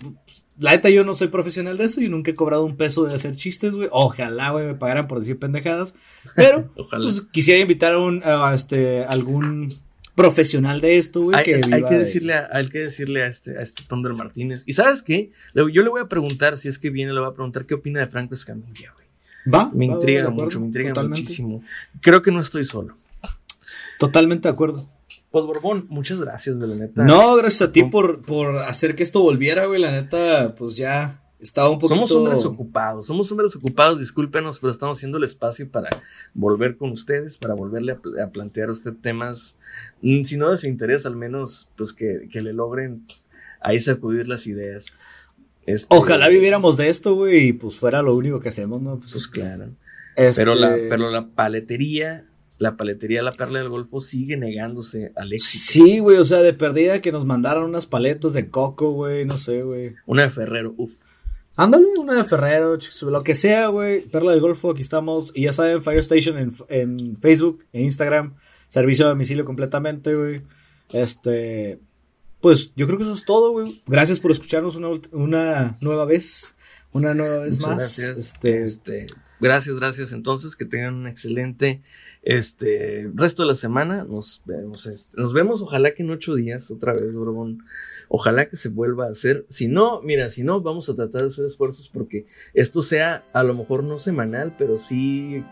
La neta, yo no soy profesional de eso. Yo nunca he cobrado un peso de hacer chistes, güey. Ojalá, güey, me pagaran por decir pendejadas. Pero, *laughs*
Ojalá.
pues quisiera invitar a un. a, este, algún profesional de esto, güey.
Hay,
que
hay decirle a, hay que decirle a este, a este Thunder Martínez. Y sabes qué? Le- Yo le voy a preguntar, si es que viene, le voy a preguntar qué opina de Franco Escamilla, güey.
Va.
Me
va,
intriga
acuerdo,
mucho, me intriga
totalmente.
muchísimo. Creo que no estoy solo.
Totalmente de acuerdo.
Pues Borbón, muchas gracias, güey, la neta.
No, gracias a ti por, por hacer que esto volviera, güey. La neta, pues ya estaba un poquito.
Somos hombres ocupados, somos hombres ocupados, discúlpenos, pero estamos haciendo el espacio para volver con ustedes, para volverle a, pl- a plantear a usted temas, mm, si no de su interés, al menos, pues que, que le logren ahí sacudir las ideas. Este,
Ojalá viviéramos de esto, güey, y pues fuera lo único que hacemos, ¿no? Pues,
Pues claro.
este,
Pero la, pero la paletería, la paletería La Perla del Golfo sigue negándose al éxito.
Sí, güey, o sea, de perdida que nos mandaron unas paletas de coco, güey, no sé, güey.
Una de Ferrero, uff.
Ándale, una de Ferrero, lo que sea, güey. Perla del Golfo, aquí estamos. Y ya saben, Fire Station en, en Facebook, en Instagram. Servicio a domicilio completamente, güey. Este. Pues yo creo que eso es todo, güey. Gracias por escucharnos una, una nueva vez. Una nueva vez
Muchas
más.
gracias.
Este,
Este,
Gracias, gracias. Entonces, que tengan un excelente este resto de la semana. Nos vemos, este, nos vemos, ojalá que en ocho días, otra vez, Borbón. Ojalá que se vuelva a hacer. Si no, mira, si no, vamos a tratar de hacer esfuerzos porque esto sea a lo mejor no semanal, pero sí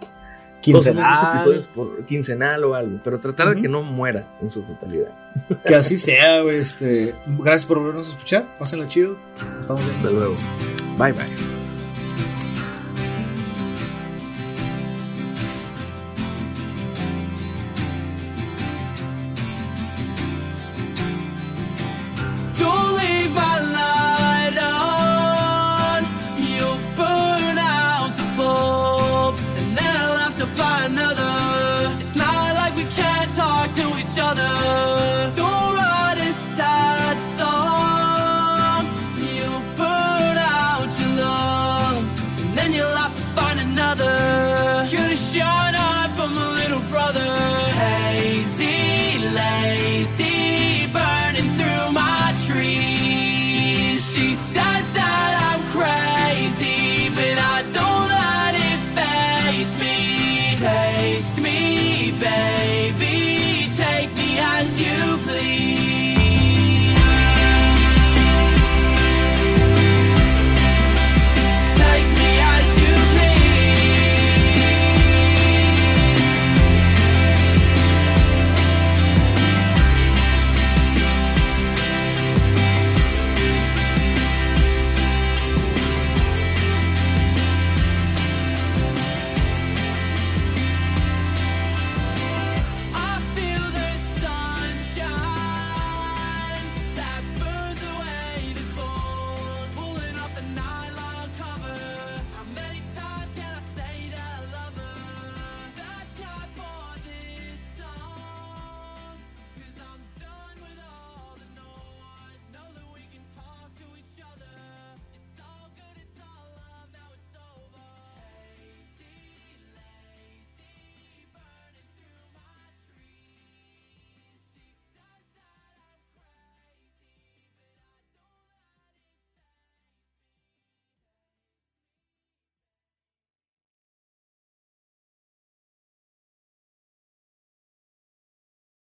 Quincenal.
episodios por quincenal o algo, pero tratar de que no muera en su totalidad.
Que así sea, güey. Este, gracias por volvernos a escuchar. Pásenla chido. Nos estamos.
Hasta luego. Bye bye.